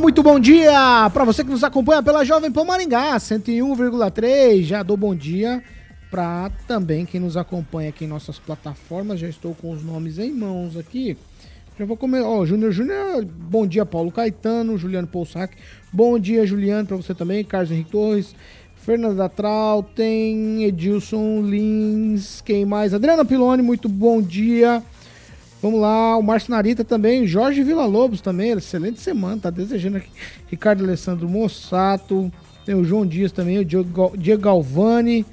Muito bom dia para você que nos acompanha pela Jovem Pan Maringá 101,3. Já dou bom dia para também quem nos acompanha aqui em nossas plataformas. Já estou com os nomes em mãos aqui. Já vou comer. Ó, oh, Júnior Júnior, bom dia, Paulo Caetano, Juliano Poussac. Bom dia, Juliano, para você também. Carlos Henrique Torres, Fernanda Trautem, Edilson Lins, quem mais? Adriana Piloni, muito bom dia. Vamos lá, o Márcio Narita também, Jorge Villa-Lobos também, excelente semana, tá desejando aqui. Ricardo Alessandro Mossato, tem o João Dias também, o Diego Galvani,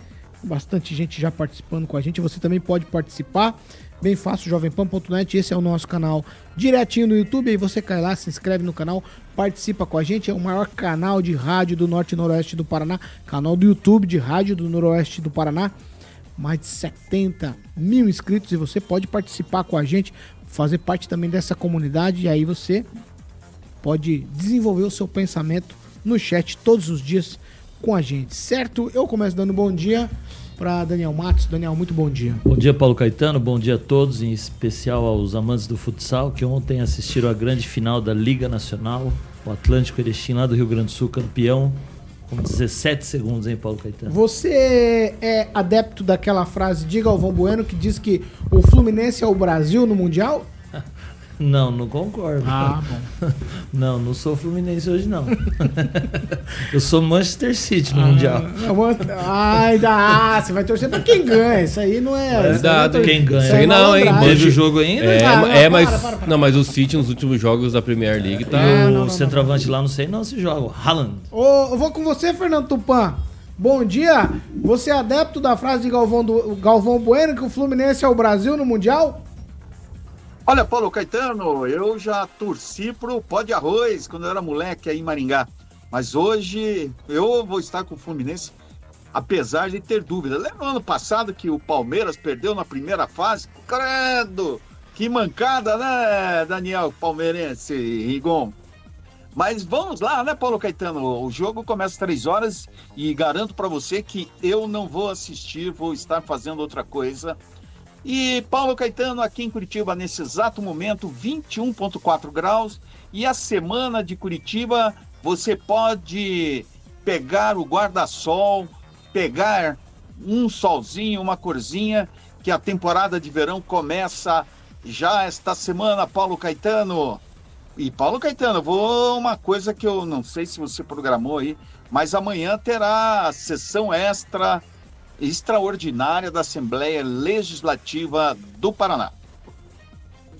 bastante gente já participando com a gente, você também pode participar, bem fácil, jovempan.net, esse é o nosso canal direitinho no YouTube, aí você cai lá, se inscreve no canal, participa com a gente, é o maior canal de rádio do Norte e Noroeste do Paraná, canal do YouTube de rádio do Noroeste do Paraná, mais de 70 mil inscritos e você pode participar com a gente, fazer parte também dessa comunidade e aí você pode desenvolver o seu pensamento no chat todos os dias com a gente, certo? Eu começo dando bom dia para Daniel Matos. Daniel, muito bom dia. Bom dia, Paulo Caetano. Bom dia a todos, em especial aos amantes do futsal que ontem assistiram a grande final da Liga Nacional. O Atlântico Erechim lá do Rio Grande do Sul, campeão com 17 segundos, hein, Paulo Caetano? Você é adepto daquela frase de Galvão Bueno que diz que o Fluminense é o Brasil no Mundial? Não, não concordo. Ah, bom. Não, não sou Fluminense hoje, não. Eu sou Manchester City no ah, Mundial. Ai, dá. Você vai torcer pra quem ganha. Isso aí não é. é dado, quem ganha. Isso aí não, hein? Teve o jogo ainda? É, ah, não, é mas. Para, para, para. Não, mas o City nos últimos jogos da Premier League tá. É, o centroavante lá, não sei não se joga. Haaland. Ô, eu vou com você, Fernando Tupan. Bom dia. Você é adepto da frase de Galvão, do, Galvão Bueno que o Fluminense é o Brasil no Mundial? Olha, Paulo Caetano, eu já torci pro pó de arroz quando eu era moleque aí em Maringá. Mas hoje eu vou estar com o Fluminense, apesar de ter dúvida. Lembra no ano passado que o Palmeiras perdeu na primeira fase? Credo! Que mancada, né, Daniel Palmeirense Rigon? Mas vamos lá, né, Paulo Caetano? O jogo começa às três horas e garanto para você que eu não vou assistir, vou estar fazendo outra coisa e Paulo Caetano, aqui em Curitiba, nesse exato momento, 21,4 graus. E a semana de Curitiba, você pode pegar o guarda-sol, pegar um solzinho, uma corzinha, que a temporada de verão começa já esta semana, Paulo Caetano. E Paulo Caetano, vou uma coisa que eu não sei se você programou aí, mas amanhã terá sessão extra extraordinária da Assembleia Legislativa do Paraná.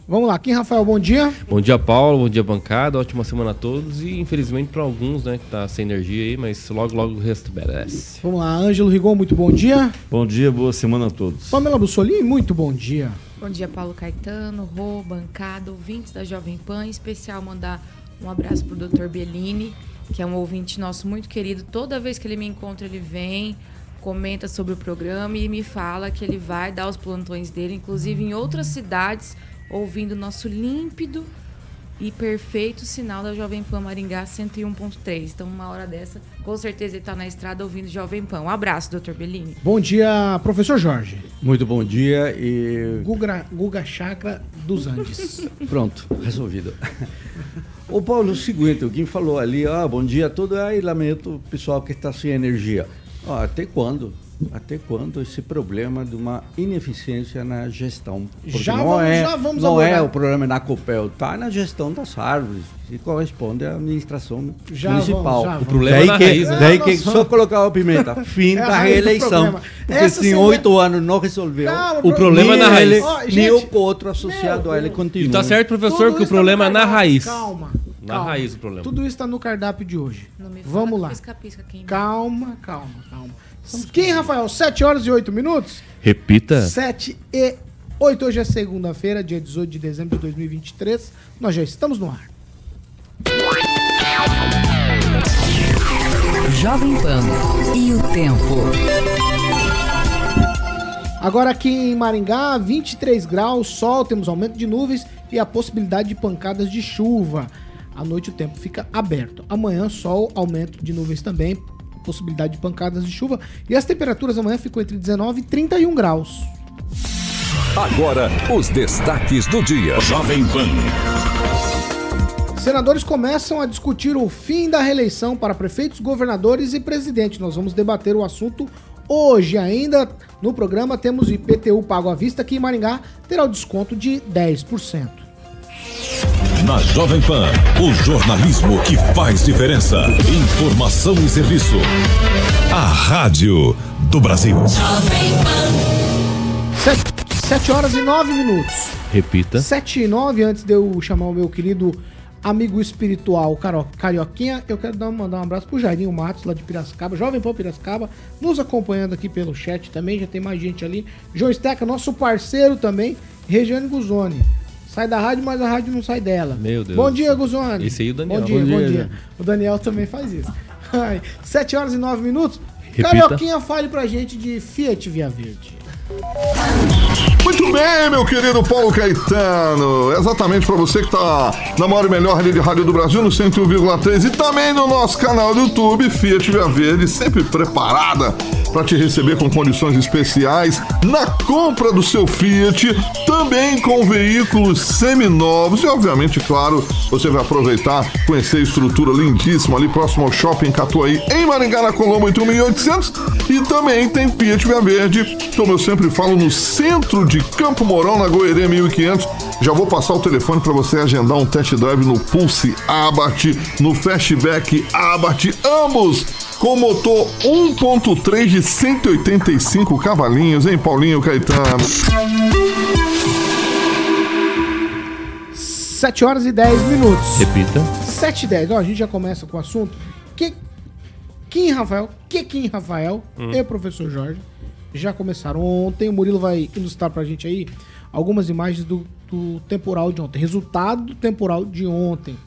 Vamos lá, Kim Rafael, bom dia. Bom dia, Paulo, bom dia, bancada, ótima semana a todos e infelizmente para alguns, né, que tá sem energia aí, mas logo, logo o resto merece. Vamos lá, Ângelo Rigon, muito bom dia. Bom dia, boa semana a todos. Pamela Bussolini, muito bom dia. Bom dia, Paulo Caetano, Rô, bancada, ouvintes da Jovem Pan, em especial mandar um abraço pro Dr. Bellini, que é um ouvinte nosso muito querido, toda vez que ele me encontra ele vem, comenta sobre o programa e me fala que ele vai dar os plantões dele, inclusive em outras cidades, ouvindo o nosso límpido e perfeito sinal da Jovem Pan Maringá 101.3. Então, uma hora dessa, com certeza ele está na estrada ouvindo Jovem Pan. Um abraço, doutor Bellini. Bom dia, professor Jorge. Muito bom dia e. Guga, Guga Chakra dos Andes. Pronto, resolvido. Ô Paulo, o seguinte, alguém falou ali, ah, bom dia a todo, aí lamento o pessoal que está sem energia. Até quando? até quando esse problema de uma ineficiência na gestão. Porque Já não vamos- é, já vamos não é o problema na COPEL, está na gestão das árvores e corresponde à administração Já municipal. vamos. O problema daí é na que, raiz, né? daí É, que só colocar o pimenta, fim É a da reeleição. Porque Essa se em oito anos não resolveu, Calma, O problema é na raiz. ele, nem o outro associado meu a ele continua. E tá certo, professor, Tudo que o tá problema é na raiz. Calma. Na calma. raiz o problema. Tudo isso está no cardápio de hoje. Não me fala Vamos lá. Pisca-pisca quem Calma, calma, calma. Quem, Rafael? 7 horas e 8 minutos? Repita. 7 e 8. Hoje é segunda-feira, dia 18 de dezembro de 2023. Nós já estamos no ar. Jovem Pan e o tempo. Agora aqui em Maringá, 23 graus, sol, temos aumento de nuvens e a possibilidade de pancadas de chuva. À noite o tempo fica aberto. Amanhã, sol, aumento de nuvens também, possibilidade de pancadas de chuva. E as temperaturas amanhã ficam entre 19 e 31 graus. Agora, os destaques do dia. Jovem Pan. Senadores começam a discutir o fim da reeleição para prefeitos, governadores e presidente. Nós vamos debater o assunto hoje ainda. No programa temos IPTU pago à vista que em Maringá terá o desconto de 10%. Na Jovem Pan, o jornalismo que faz diferença. Informação e serviço. A Rádio do Brasil. 7 horas e 9 minutos. Repita. 7 e 9, antes de eu chamar o meu querido amigo espiritual Caro- Carioquinha, eu quero dar, mandar um abraço pro Jairinho Matos, lá de Piracicaba, Jovem Pão Piracicaba, nos acompanhando aqui pelo chat também, já tem mais gente ali. João Esteca, nosso parceiro também, Regiane Guzoni. Sai da rádio, mas a rádio não sai dela. Meu Deus. Bom dia, Guzoni. Esse aí é o Daniel. Bom dia, Bom bom dia, dia. Daniel. O Daniel também faz isso. Ai, 7 horas e 9 minutos. Repita. Carioquinha, fale pra gente de Fiat Via Verde. Muito bem, meu querido Paulo Caetano. Exatamente para você que tá na maior e melhor rede de rádio do Brasil, no 101,3 e também no nosso canal do YouTube, Fiat Via Verde, sempre preparada para te receber com condições especiais na compra do seu Fiat, também com veículos seminovos e, obviamente, claro, você vai aproveitar, conhecer a estrutura lindíssima ali próximo ao Shopping Catuaí, em Maringá, na Colombo 8800 e também tem Fiat Via Verde, como eu sempre falo, no centro de Campo Mourão, na Goerê 1500. Já vou passar o telefone para você agendar um test drive no Pulse Abarth, no Fastback Abarth, ambos com motor 1.3 de 185 cavalinhos, hein, Paulinho Caetano? 7 horas e 10 minutos. Repita. 7 e 10. Ó, a gente já começa com o assunto. Que, Kim Rafael, que Kim Rafael e o professor Jorge já começaram ontem. O Murilo vai ilustrar pra gente aí algumas imagens do, do temporal de ontem. Resultado do temporal de ontem.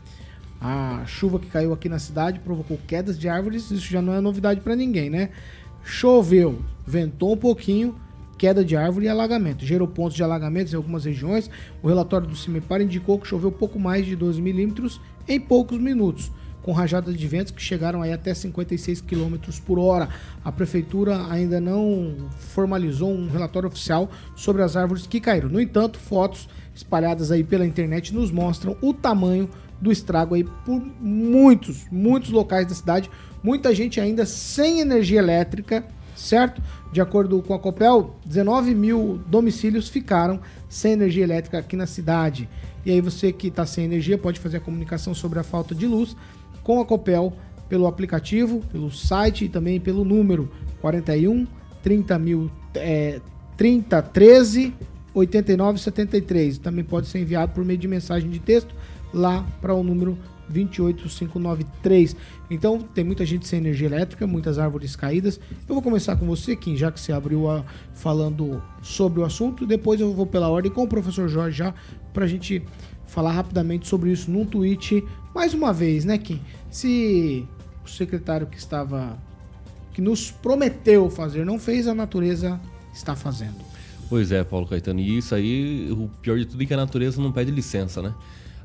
A chuva que caiu aqui na cidade provocou quedas de árvores. Isso já não é novidade pra ninguém, né? Choveu, ventou um pouquinho, queda de árvore e alagamento. Gerou pontos de alagamentos em algumas regiões. O relatório do CIMEPAR indicou que choveu pouco mais de 12 milímetros em poucos minutos, com rajadas de ventos que chegaram aí até 56 km por hora. A prefeitura ainda não formalizou um relatório oficial sobre as árvores que caíram. No entanto, fotos espalhadas aí pela internet nos mostram o tamanho do estrago aí por muitos, muitos locais da cidade. Muita gente ainda sem energia elétrica, certo? De acordo com a Copel, 19 mil domicílios ficaram sem energia elétrica aqui na cidade. E aí você que está sem energia pode fazer a comunicação sobre a falta de luz com a Copel pelo aplicativo, pelo site e também pelo número 41 30 mil é, 30 13 89 73. Também pode ser enviado por meio de mensagem de texto lá para o número 28593. Então tem muita gente sem energia elétrica, muitas árvores caídas. Eu vou começar com você, Kim, já que você abriu a, falando sobre o assunto. Depois eu vou pela ordem com o professor Jorge já para a gente falar rapidamente sobre isso num tweet. Mais uma vez, né, Kim? Se o secretário que estava que nos prometeu fazer não fez, a natureza está fazendo. Pois é, Paulo Caetano. E isso aí, o pior de tudo é que a natureza não pede licença, né?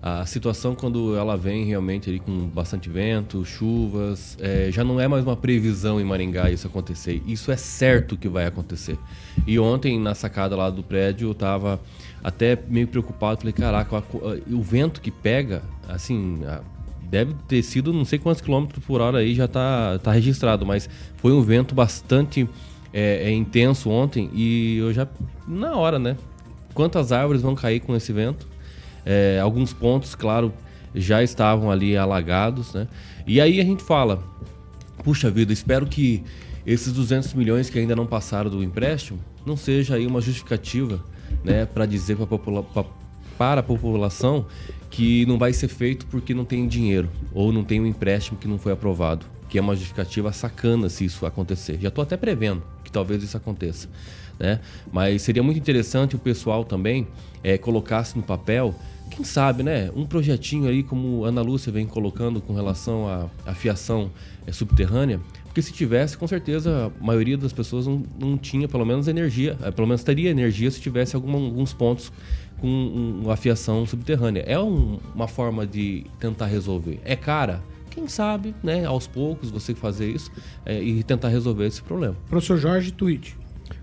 A situação quando ela vem realmente ali com bastante vento, chuvas, é, já não é mais uma previsão em Maringá isso acontecer. Isso é certo que vai acontecer. E ontem na sacada lá do prédio eu tava até meio preocupado, falei, caraca, o vento que pega, assim, deve ter sido não sei quantos quilômetros por hora aí já tá, tá registrado, mas foi um vento bastante é, é intenso ontem e eu já na hora, né? Quantas árvores vão cair com esse vento? É, alguns pontos, claro, já estavam ali alagados, né? E aí a gente fala, puxa vida, espero que esses 200 milhões que ainda não passaram do empréstimo não seja aí uma justificativa, né, para dizer pra popula para a população que não vai ser feito porque não tem dinheiro ou não tem um empréstimo que não foi aprovado, que é uma justificativa sacana se isso acontecer. Já estou até prevendo que talvez isso aconteça, né? Mas seria muito interessante o pessoal também é, colocasse no papel quem sabe, né? Um projetinho aí, como Ana Lúcia vem colocando com relação à, à fiação é, subterrânea, porque se tivesse, com certeza a maioria das pessoas não, não tinha pelo menos energia, é, pelo menos teria energia se tivesse alguma, alguns pontos com um, uma fiação subterrânea. É um, uma forma de tentar resolver. É cara? Quem sabe, né? Aos poucos você fazer isso é, e tentar resolver esse problema. Professor Jorge, tweet.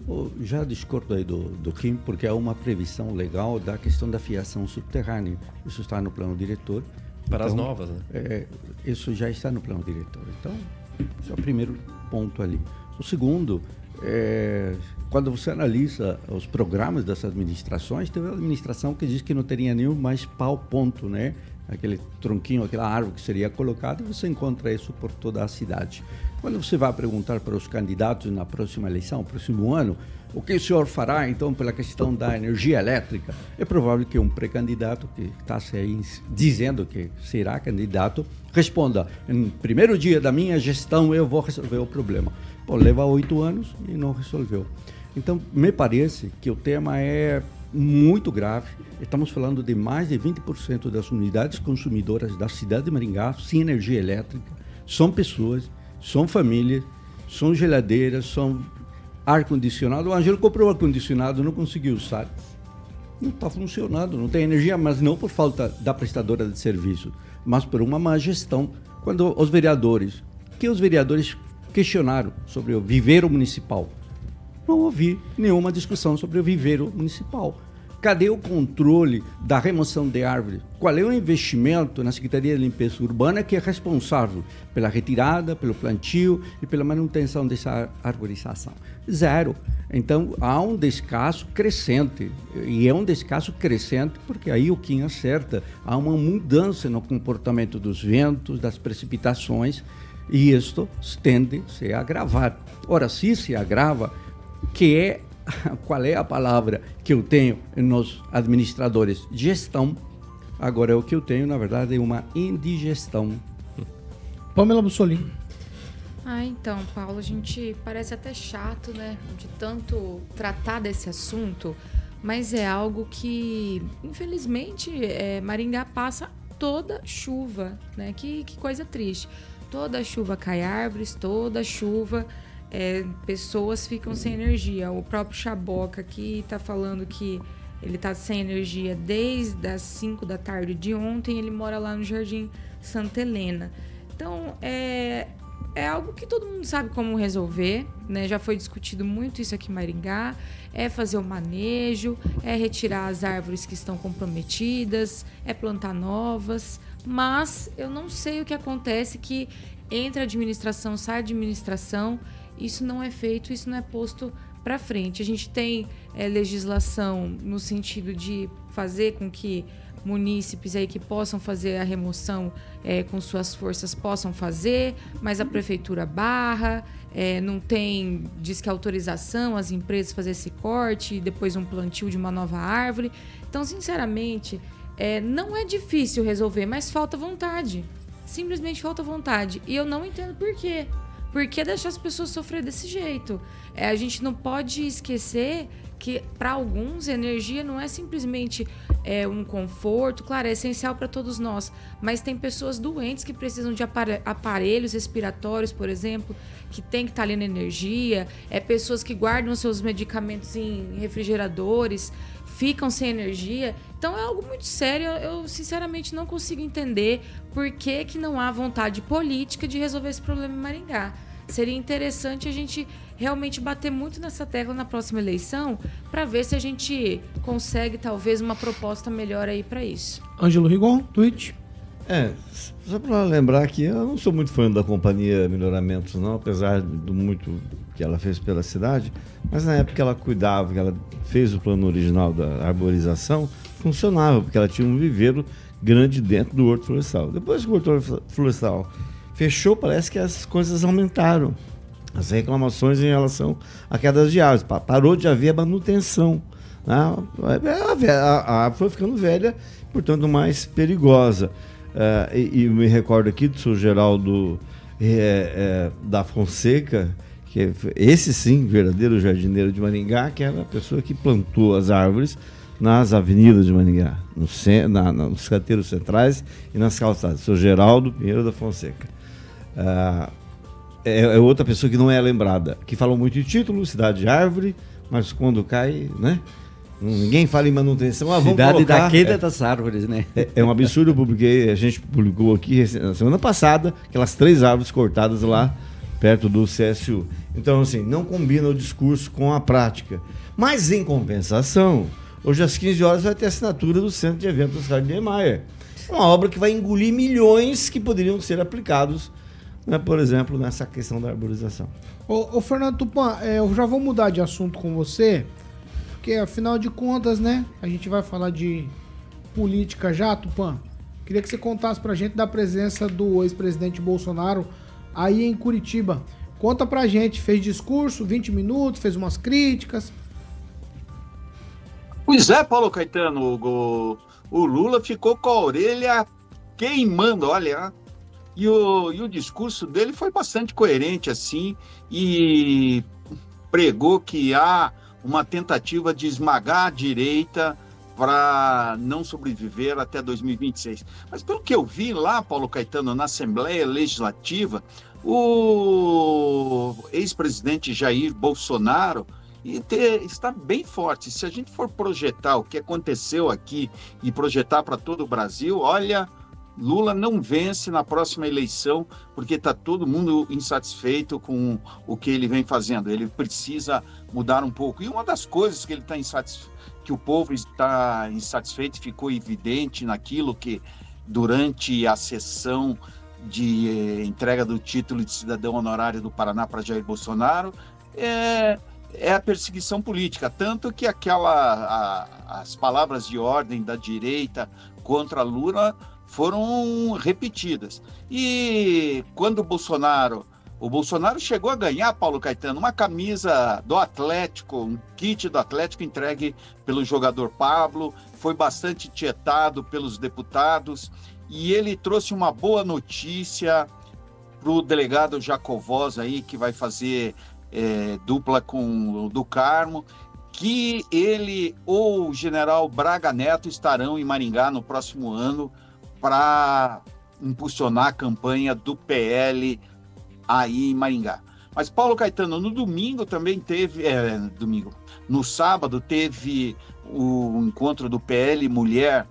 Eu já discordo aí do, do Kim, porque é uma previsão legal da questão da fiação subterrânea. Isso está no plano diretor. Para as Então, novas, né? é, isso já está no plano diretor. Então, esse é o primeiro ponto ali. O segundo, é, quando você analisa os programas das administrações, teve uma administração que diz que não teria nenhum mais pau ponto, né? Aquele tronquinho, aquela árvore que seria colocada, e você encontra isso por toda a cidade. Quando você vai perguntar para os candidatos na próxima eleição, próximo ano, o que o senhor fará então pela questão da energia elétrica? É provável que um pré-candidato que está dizendo que será candidato responda: no primeiro dia da minha gestão eu vou resolver o problema. Pô, leva oito anos e não resolveu. Então, me parece que o tema é muito grave. Estamos falando de mais de 20% das unidades consumidoras da cidade de Maringá sem energia elétrica. São pessoas, são famílias, são geladeiras, são ar-condicionado. O Ângelo comprou ar-condicionado, não conseguiu usar. Não está funcionando, não tem energia, mas não por falta da prestadora de serviço, mas por uma má gestão. Quando os vereadores, que os vereadores questionaram sobre o viveiro municipal, não ouvi nenhuma discussão sobre o viveiro municipal. Cadê o controle da remoção de árvores? Qual é o investimento na Secretaria de Limpeza Urbana que é responsável pela retirada, pelo plantio e pela manutenção dessa ar- arborização? Zero. Então há um descaso crescente. E é um descaso crescente porque aí o Kim acerta. Há uma mudança no comportamento dos ventos, das precipitações e isto tende a se agravar. Ora, se se agrava, que é qual é a palavra que eu tenho nos administradores? Gestão. Agora, o que eu tenho, na verdade, é uma indigestão. Pamela Bussolini. Ah, então, Paulo, a gente parece até chato, né? De tanto tratar desse assunto, mas é algo que, infelizmente, é, Maringá passa toda chuva, né? Que, que coisa triste. Toda chuva cai árvores, toda chuva é, pessoas ficam sem energia. O próprio Chaboca aqui tá falando que ele tá sem energia desde as 5 da tarde de ontem. Ele mora lá no Jardim Santa Helena. Então, é, é algo que todo mundo sabe como resolver, né? Já foi discutido muito isso aqui em Maringá. É fazer o manejo, é retirar as árvores que estão comprometidas, é plantar novas. Mas eu não sei o que acontece que entra a administração, sai administração, isso não é feito, isso não é posto para frente. A gente tem é, legislação no sentido de fazer com que munícipes aí que possam fazer a remoção é, com suas forças possam fazer, mas a prefeitura barra, é, não tem, diz que autorização as empresas fazer esse corte e depois um plantio de uma nova árvore. Então, sinceramente, é, não é difícil resolver, mas falta vontade. Simplesmente falta vontade. E eu não entendo por quê. Por que deixar as pessoas sofrer desse jeito? É, a gente não pode esquecer que, para alguns, energia não é simplesmente é, um conforto. Claro, é essencial para todos nós. Mas tem pessoas doentes que precisam de apare- aparelhos respiratórios, por exemplo, que tem que estar ali na energia. É pessoas que guardam seus medicamentos em refrigeradores, ficam sem energia. Então é algo muito sério. Eu, sinceramente, não consigo entender por que, que não há vontade política de resolver esse problema em Maringá. Seria interessante a gente realmente bater muito nessa tecla na próxima eleição para ver se a gente consegue talvez uma proposta melhor aí para isso. Ângelo Rigon, tweet. É, só para lembrar que eu não sou muito fã da companhia Melhoramentos, não, apesar do muito que ela fez pela cidade, mas na época ela cuidava, ela fez o plano original da arborização, funcionava, porque ela tinha um viveiro grande dentro do horto florestal. Depois que o horto florestal fechou, parece que as coisas aumentaram. As reclamações em relação à queda de árvores. Parou de haver manutenção. Né? A árvore foi ficando velha, portanto mais perigosa. Uh, e, e, me recordo aqui do senhor Geraldo é, é, da Fonseca, que esse sim, verdadeiro jardineiro de Maringá, que era a pessoa que plantou as árvores nas avenidas de Maringá, no, na, nos canteiros centrais e nas calçadas. Sou Geraldo Pinheiro da Fonseca. Uh, é, é, outra pessoa que não é lembrada, que falou muito de título, cidade de árvore, mas quando cai, né? Ninguém fala em manutenção. Ah, Cidade colocar, da queda é, das árvores, né? É, é, um absurdo, publiquei, a gente publicou aqui na semana passada, aquelas três árvores cortadas lá perto do CSU. Então, assim, não combina o discurso com a prática. Mas, em compensação, hoje às 15 horas vai ter assinatura do Centro de Eventos Oscar Niemeyer. Uma obra que vai engolir milhões que poderiam ser aplicados, né, por exemplo, nessa questão da arborização. Ô, ô Fernando Tupan, é, eu já vou mudar de assunto com você. Porque afinal de contas, né? A gente vai falar de política já, Tupã. Queria que você contasse pra gente da presença do ex-presidente Bolsonaro aí em Curitiba. Conta pra gente, fez discurso, 20 minutos, fez umas críticas. Pois é, Paulo Caetano, o, o Lula ficou com a orelha queimando, olha. E o, e o discurso dele foi bastante coerente, assim, e pregou que há uma tentativa de esmagar a direita para não sobreviver até 2026. Mas pelo que eu vi lá, Paulo Caetano, na Assembleia Legislativa, o ex-presidente Jair Bolsonaro está bem forte. Se a gente for projetar o que aconteceu aqui e projetar para todo o Brasil, olha, Lula não vence na próxima eleição porque está todo mundo insatisfeito com o que ele vem fazendo. Ele precisa mudar um pouco. E uma das coisas que ele está insatisfeito, que o povo está insatisfeito, ficou evidente naquilo que durante a sessão de eh, entrega do título de cidadão honorário do Paraná para Jair Bolsonaro, é, é a perseguição política, tanto que aquela a, as palavras de ordem da direita contra Lula foram repetidas. E quando Bolsonaro. O Bolsonaro chegou a ganhar, Paulo Caetano, uma camisa do Atlético, um kit do Atlético entregue pelo jogador Pablo, foi bastante tietado pelos deputados e ele trouxe uma boa notícia para o delegado Jacovós aí, que vai fazer é, dupla com o do Carmo, que ele ou o general Braga Neto estarão em Maringá no próximo ano para impulsionar a campanha do PL aí em Maringá. Mas Paulo Caetano, no domingo também teve, é, domingo, no sábado teve o encontro do PL Mulher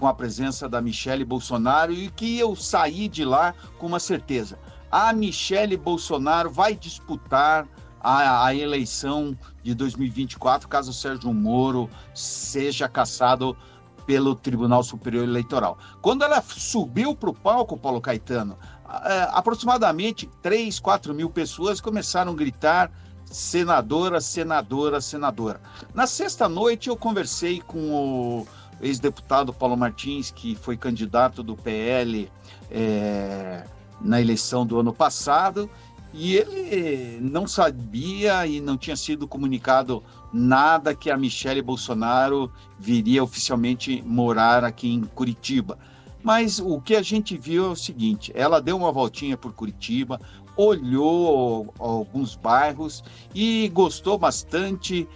com a presença da Michele Bolsonaro e que eu saí de lá com uma certeza. A Michele Bolsonaro vai disputar a, a eleição de 2024 caso o Sérgio Moro seja caçado pelo Tribunal Superior Eleitoral. Quando ela subiu para o palco, Paulo Caetano, é, aproximadamente 3, 4 mil pessoas começaram a gritar senadora, senadora, senadora. Na sexta noite eu conversei com o ex-deputado Paulo Martins, que foi candidato do PL é, na eleição do ano passado, e ele não sabia e não tinha sido comunicado nada que a Michele Bolsonaro viria oficialmente morar aqui em Curitiba. Mas o que a gente viu é o seguinte: ela deu uma voltinha por Curitiba, olhou alguns bairros e gostou bastante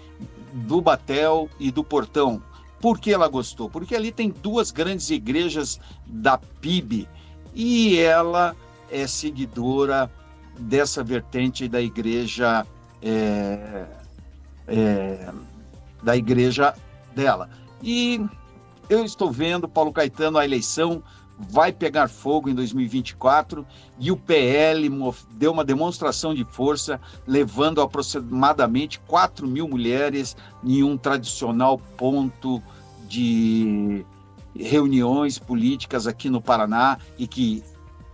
do Batel e do Portão. Por que ela gostou? Porque ali tem duas grandes igrejas da PIB e ela é seguidora dessa vertente da igreja é, é, da igreja dela. E eu estou vendo, Paulo Caetano, a eleição vai pegar fogo em 2024 e o PL deu uma demonstração de força, levando aproximadamente 4 mil mulheres em um tradicional ponto de reuniões políticas aqui no Paraná e que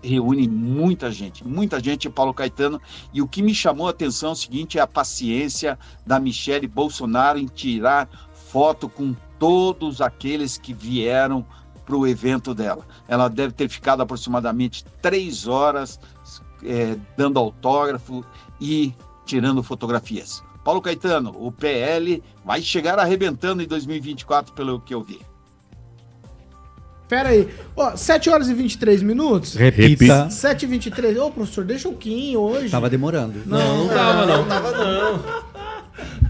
reúne muita gente, muita gente, Paulo Caetano. E o que me chamou a atenção é o seguinte: é a paciência da Michele Bolsonaro em tirar foto com todos aqueles que vieram para o evento dela. Ela deve ter ficado aproximadamente três horas é, dando autógrafo e tirando fotografias. Paulo Caetano, o PL vai chegar arrebentando em 2024, pelo que eu vi. Pera aí. Ó, 7 horas e 23 minutos? Repita. 7 e 23. Ô, professor, deixa o Kim hoje. Tava demorando. Não, não tava, não. tava, não.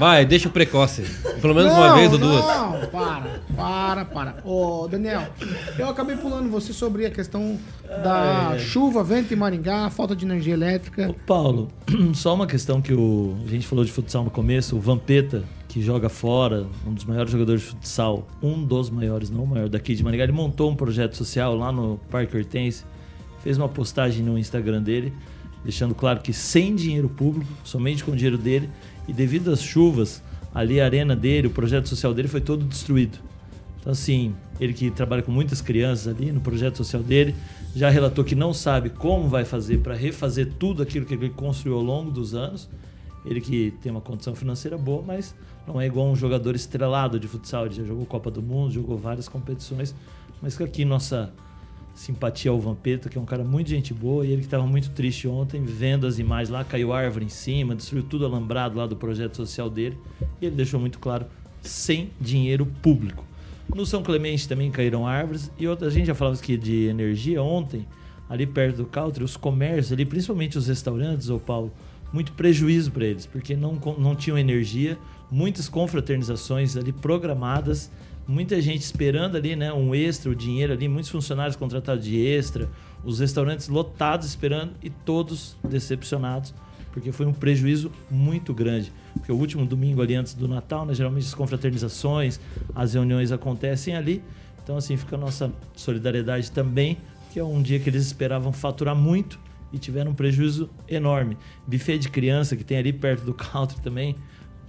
Vai, deixa o precoce. Pelo menos uma Não, vez ou duas. Não, para, para, para. Ô, Daniel, eu acabei pulando você sobre a questão da chuva, vento em Maringá, falta de energia elétrica. Ô, Paulo, só uma questão que o, a gente falou de futsal no começo, o Vampeta, que joga fora, um dos maiores jogadores de futsal, um dos maiores, não o maior, daqui de Maringá, ele montou um projeto social lá no Parque Hortense, fez uma postagem no Instagram dele, deixando claro que sem dinheiro público, somente com o dinheiro dele, e devido às chuvas, ali a arena dele, o projeto social dele foi todo destruído. Então, assim, ele que trabalha com muitas crianças ali no projeto social dele, já relatou que não sabe como vai fazer para refazer tudo aquilo que ele construiu ao longo dos anos. Ele que tem uma condição financeira boa, mas não é igual um jogador estrelado de futsal. Ele já jogou Copa do Mundo, jogou várias competições, mas que aqui nossa simpatia ao Vampeta, que é um cara muito gente boa, e ele que estava muito triste ontem, vendo as imagens lá, caiu árvore em cima, destruiu tudo alambrado lá do projeto social dele, e ele deixou muito claro, sem dinheiro público. No São Clemente também caíram árvores, e outra, a gente já falava aqui de energia ontem, ali perto do Country, os comércios ali, principalmente os restaurantes, ô Paulo, muito prejuízo para eles, porque não, não tinham energia, muitas confraternizações ali programadas, muita gente esperando ali, né, um extra, o dinheiro ali, muitos funcionários contratados de extra, os restaurantes lotados esperando e todos decepcionados, porque foi um prejuízo muito grande. Porque o último domingo ali antes do Natal, né, geralmente as confraternizações, as reuniões acontecem ali. Então assim, fica a nossa solidariedade também, que é um dia que eles esperavam faturar muito e tiveram um prejuízo enorme. Buffet de criança que tem ali perto do country também,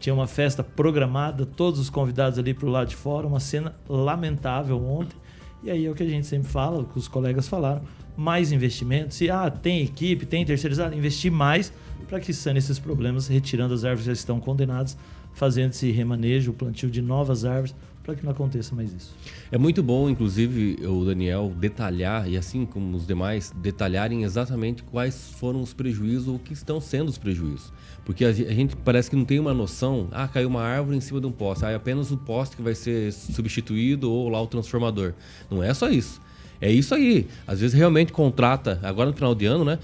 tinha uma festa programada, todos os convidados ali para o lado de fora, uma cena lamentável ontem. E aí é o que a gente sempre fala, o que os colegas falaram, mais investimentos. Se ah, tem equipe, tem terceirizado, investir mais para que sane esses problemas, retirando as árvores que já estão condenadas, fazendo esse remanejo, o plantio de novas árvores, para que não aconteça mais isso. É muito bom, inclusive, o Daniel detalhar, e assim como os demais, detalharem exatamente quais foram os prejuízos ou que estão sendo os prejuízos. Porque a gente parece que não tem uma noção, ah, caiu uma árvore em cima de um poste, ah, é apenas o poste que vai ser substituído ou lá o transformador. Não é só isso. É isso aí. Às vezes realmente contrata, agora no final de ano, né?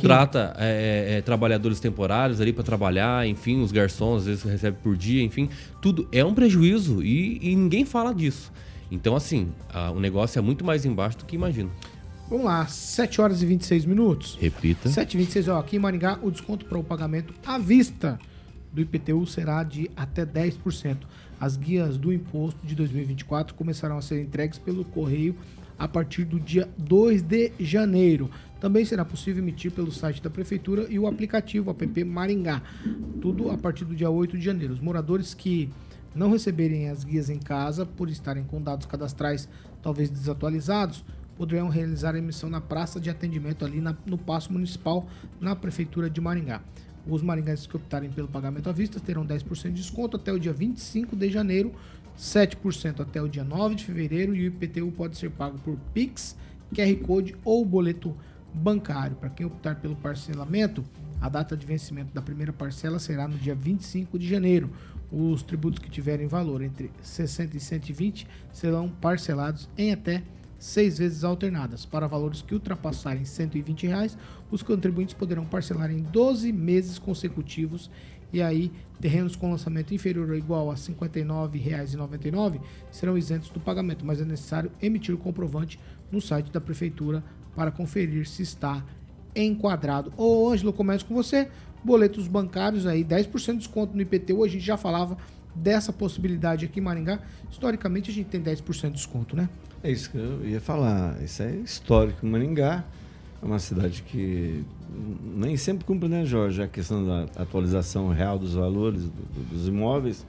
Contrata é, é, trabalhadores temporários ali para trabalhar, enfim, os garçons às vezes recebem por dia, enfim. Tudo é um prejuízo e, e ninguém fala disso. Então, assim, a- o negócio é muito mais embaixo do que imagino. Vamos lá, 7 horas e 26 minutos. Repita. 7,26, ó, aqui em Maringá, o desconto para o pagamento à vista do IPTU será de até 10%. As guias do imposto de 2024 começarão a ser entregues pelo correio a partir do dia 2 de janeiro. Também será possível emitir pelo site da prefeitura e o aplicativo app Maringá. Tudo a partir do dia 8 de janeiro. Os moradores que não receberem as guias em casa por estarem com dados cadastrais talvez desatualizados, poderão realizar a emissão na praça de atendimento ali na- no Paço Municipal, na Prefeitura de Maringá. Os maringaenses que optarem pelo pagamento à vista terão 10% de desconto até o dia 25 de janeiro, 7% até o dia 9 de fevereiro e o IPTU pode ser pago por Pix, QR Code ou boleto bancário. Para quem optar pelo parcelamento, a data de vencimento da primeira parcela será no dia 25 de janeiro. Os tributos que tiverem valor entre 60 e 120 serão parcelados em até seis vezes alternadas. Para valores que ultrapassarem 120 reais, os contribuintes poderão parcelar em 12 meses consecutivos. E aí, terrenos com lançamento inferior ou igual a R$ 59,99 serão isentos do pagamento, mas é necessário emitir o comprovante no site da prefeitura para conferir se está enquadrado. Ô, Ângelo, começo com você. Boletos bancários aí, 10% de desconto no IPTU. A gente já falava dessa possibilidade aqui em Maringá. Historicamente, a gente tem 10% de desconto, né? É isso que eu ia falar. Isso é histórico. Maringá é uma cidade que nem sempre cumpre, né, Jorge? A questão da atualização real dos valores do- do- dos imóveis.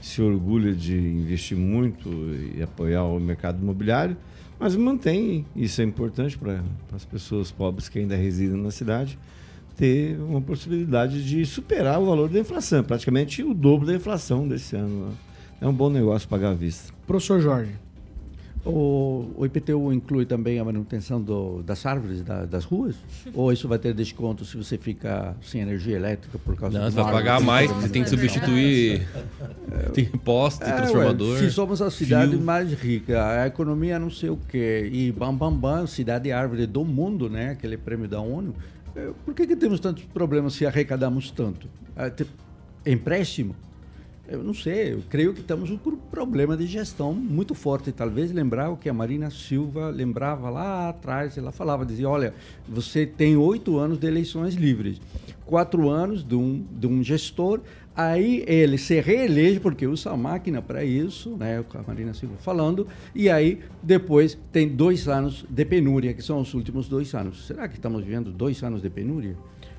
se orgulha de investir muito e apoiar o mercado imobiliário, mas mantém, isso é importante para as pessoas pobres que ainda residem na cidade, ter uma possibilidade de superar o valor da inflação, praticamente o dobro da inflação desse ano. né? É um bom negócio pagar à vista. Professor Jorge. O, o IPTU inclui também a manutenção do- das árvores da- das ruas? Ou isso vai ter desconto se você fica sem energia elétrica por causa Não, você vai pagar mais, porque tem que substituir. Tem poste, É, transformador. ué, se somos a cidade fio. mais rica, a economia não sei o quê, e bam bam bam, cidade árvore do mundo, né? Aquele prêmio da ONU. eh, Por que, que temos tantos problemas se arrecadamos tanto? Ah, te- Empréstimo? Eu não sei, eu creio que com um problema de gestão muito forte. Talvez lembrar o que a Marina Silva lembrava lá atrás. Ela falava, dizia, olha, você tem oito anos de eleições livres, quatro anos de um, de um gestor, aí ele se reelege, porque usa a máquina para isso, né, com a Marina Silva falando, e aí depois tem dois anos de penúria, que são os últimos dois anos. Será que estamos vivendo dois anos de penúria?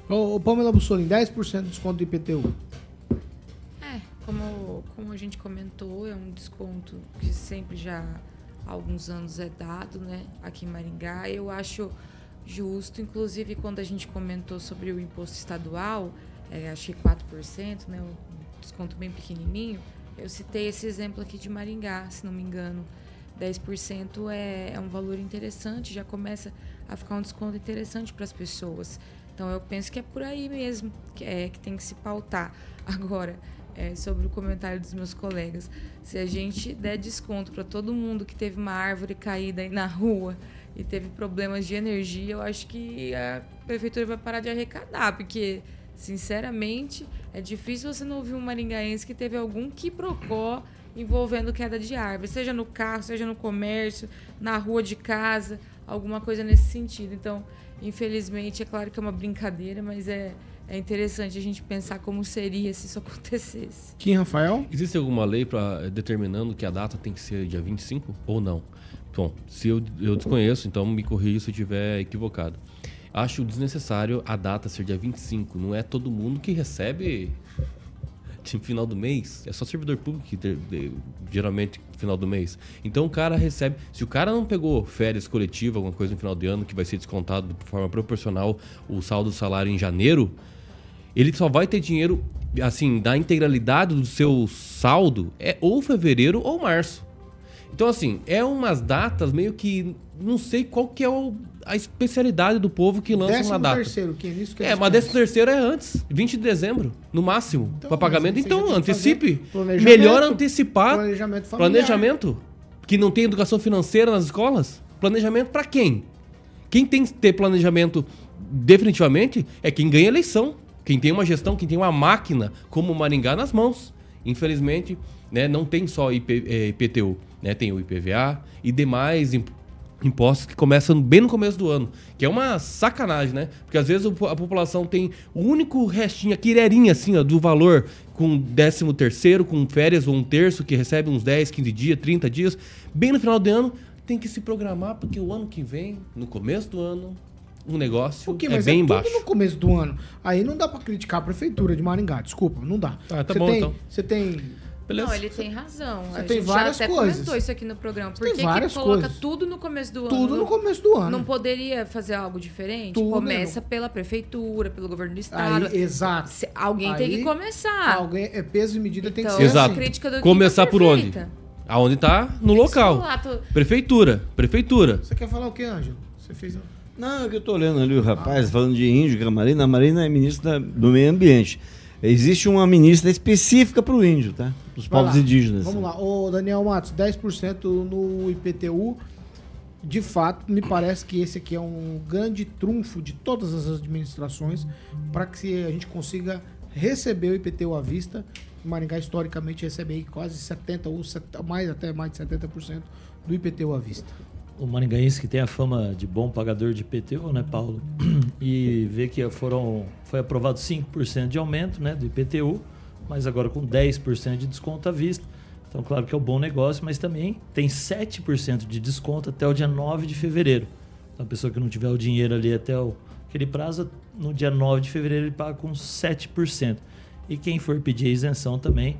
Ô, ô Pamela Bussolini, 10% de desconto do IPTU. Como, como a gente comentou, é um desconto que sempre já há alguns anos é dado, né, aqui em Maringá. Eu acho justo, inclusive quando a gente comentou sobre o imposto estadual, é, achei 4%, né, um desconto bem pequenininho, eu citei esse exemplo aqui de Maringá, se não me engano. 10% é, é um valor interessante, já começa a ficar um desconto interessante para as pessoas. Então eu penso que é por aí mesmo que, é, que tem que se pautar. Agora, é, sobre o comentário dos meus colegas, se a gente der desconto para todo mundo que teve uma árvore caída aí na rua e teve problemas de energia, eu acho que a prefeitura vai parar de arrecadar, porque, sinceramente, é difícil você não ouvir um maringaense que teve algum quiprocó envolvendo queda de árvore, seja no carro, seja no comércio, na rua de casa, alguma coisa nesse sentido. Então, infelizmente, é claro que é uma brincadeira, mas é, é interessante a gente pensar como seria se isso acontecesse. Kim Rafael? Existe alguma lei para determinando que a data tem que ser dia 25 ou não? Bom, se eu, eu desconheço, então me corrija se eu estiver equivocado. Acho desnecessário a data ser dia 25. Não é todo mundo que recebe no final do mês. É só servidor público que ter- de- geralmente final do mês. Então o cara recebe. Se o cara não pegou férias coletivas, alguma coisa no final de ano que vai ser descontado de forma proporcional o saldo do salário em janeiro, ele só vai ter dinheiro, assim, da integralidade do seu saldo é ou fevereiro ou março. Então, assim, é umas datas meio que. Não sei qual que é o- a especialidade do povo que lança Décimo uma data. terceiro, Kim, nisso que É, mas décimo terceiro é antes, 20 de dezembro, no máximo, para pagamento. Então, que antecipe. Melhor antecipar. planejamento familiar. Planejamento. Que não tem educação financeira nas escolas. Planejamento para quem? Quem tem que ter planejamento definitivamente é quem ganha eleição. Quem tem uma gestão, quem tem uma máquina como o Maringá nas mãos. Infelizmente, né, não tem só IP, eh, IPTU, né, tem o IPVA e demais imp- impostos que começam bem no começo do ano, que é uma sacanagem, né? Porque às vezes a população tem o único restinho, a quirerinha assim, ó, do valor com 13 terceiro, com férias ou um terço que recebe uns 10, 15 dias, 30 dias, bem no final do ano, tem que se programar porque o ano que vem, no começo do ano, um negócio O que, é bem é embaixo. tudo no começo do ano. Aí não dá pra criticar a prefeitura de Maringá, desculpa, não dá. Ah, tá Você bom, tem, então. Você tem... Não, ele tem razão. Você a tem gente várias já até coisas. comentou isso aqui no programa. Por tem que, que coloca coisas. tudo no começo do ano? Tudo no começo do ano. Não poderia fazer algo diferente? Tudo, Começa meu. pela prefeitura, pelo governo do estado. Aí, exato. Se- alguém tem Aí, que começar. Alguém, é peso e medida tem que Então, ser Exato. assim. crítica do Começar por onde? Aonde tá? No Tem local. Prefeitura. Prefeitura. Você quer falar o que, Ângelo? Você fez... Não, é que eu tô olhando ali o rapaz falando de índio, que a Marina, a Marina é ministra do meio ambiente. Existe uma ministra específica para o índio, tá? Os Vai povos lá. indígenas. Vamos lá. Ô, Daniel Matos, 10% no IPTU. De fato, me parece que esse aqui é um grande trunfo de todas as administrações para que a gente consiga receber o IPTU à vista. Maringá, historicamente, recebe quase 70% ou mais, até mais de 70% do IPTU à vista. O maringaense que tem a fama de bom pagador de IPTU, né, Paulo? E vê que foram foi aprovado 5% de aumento, né, do IPTU, mas agora com 10% de desconto à vista. Então, claro que é um bom negócio, mas também tem 7% de desconto até o dia 9 de fevereiro. Então, a pessoa que não tiver o dinheiro ali até o, aquele prazo, no dia 9 de fevereiro ele paga com 7%. E quem for pedir a isenção também,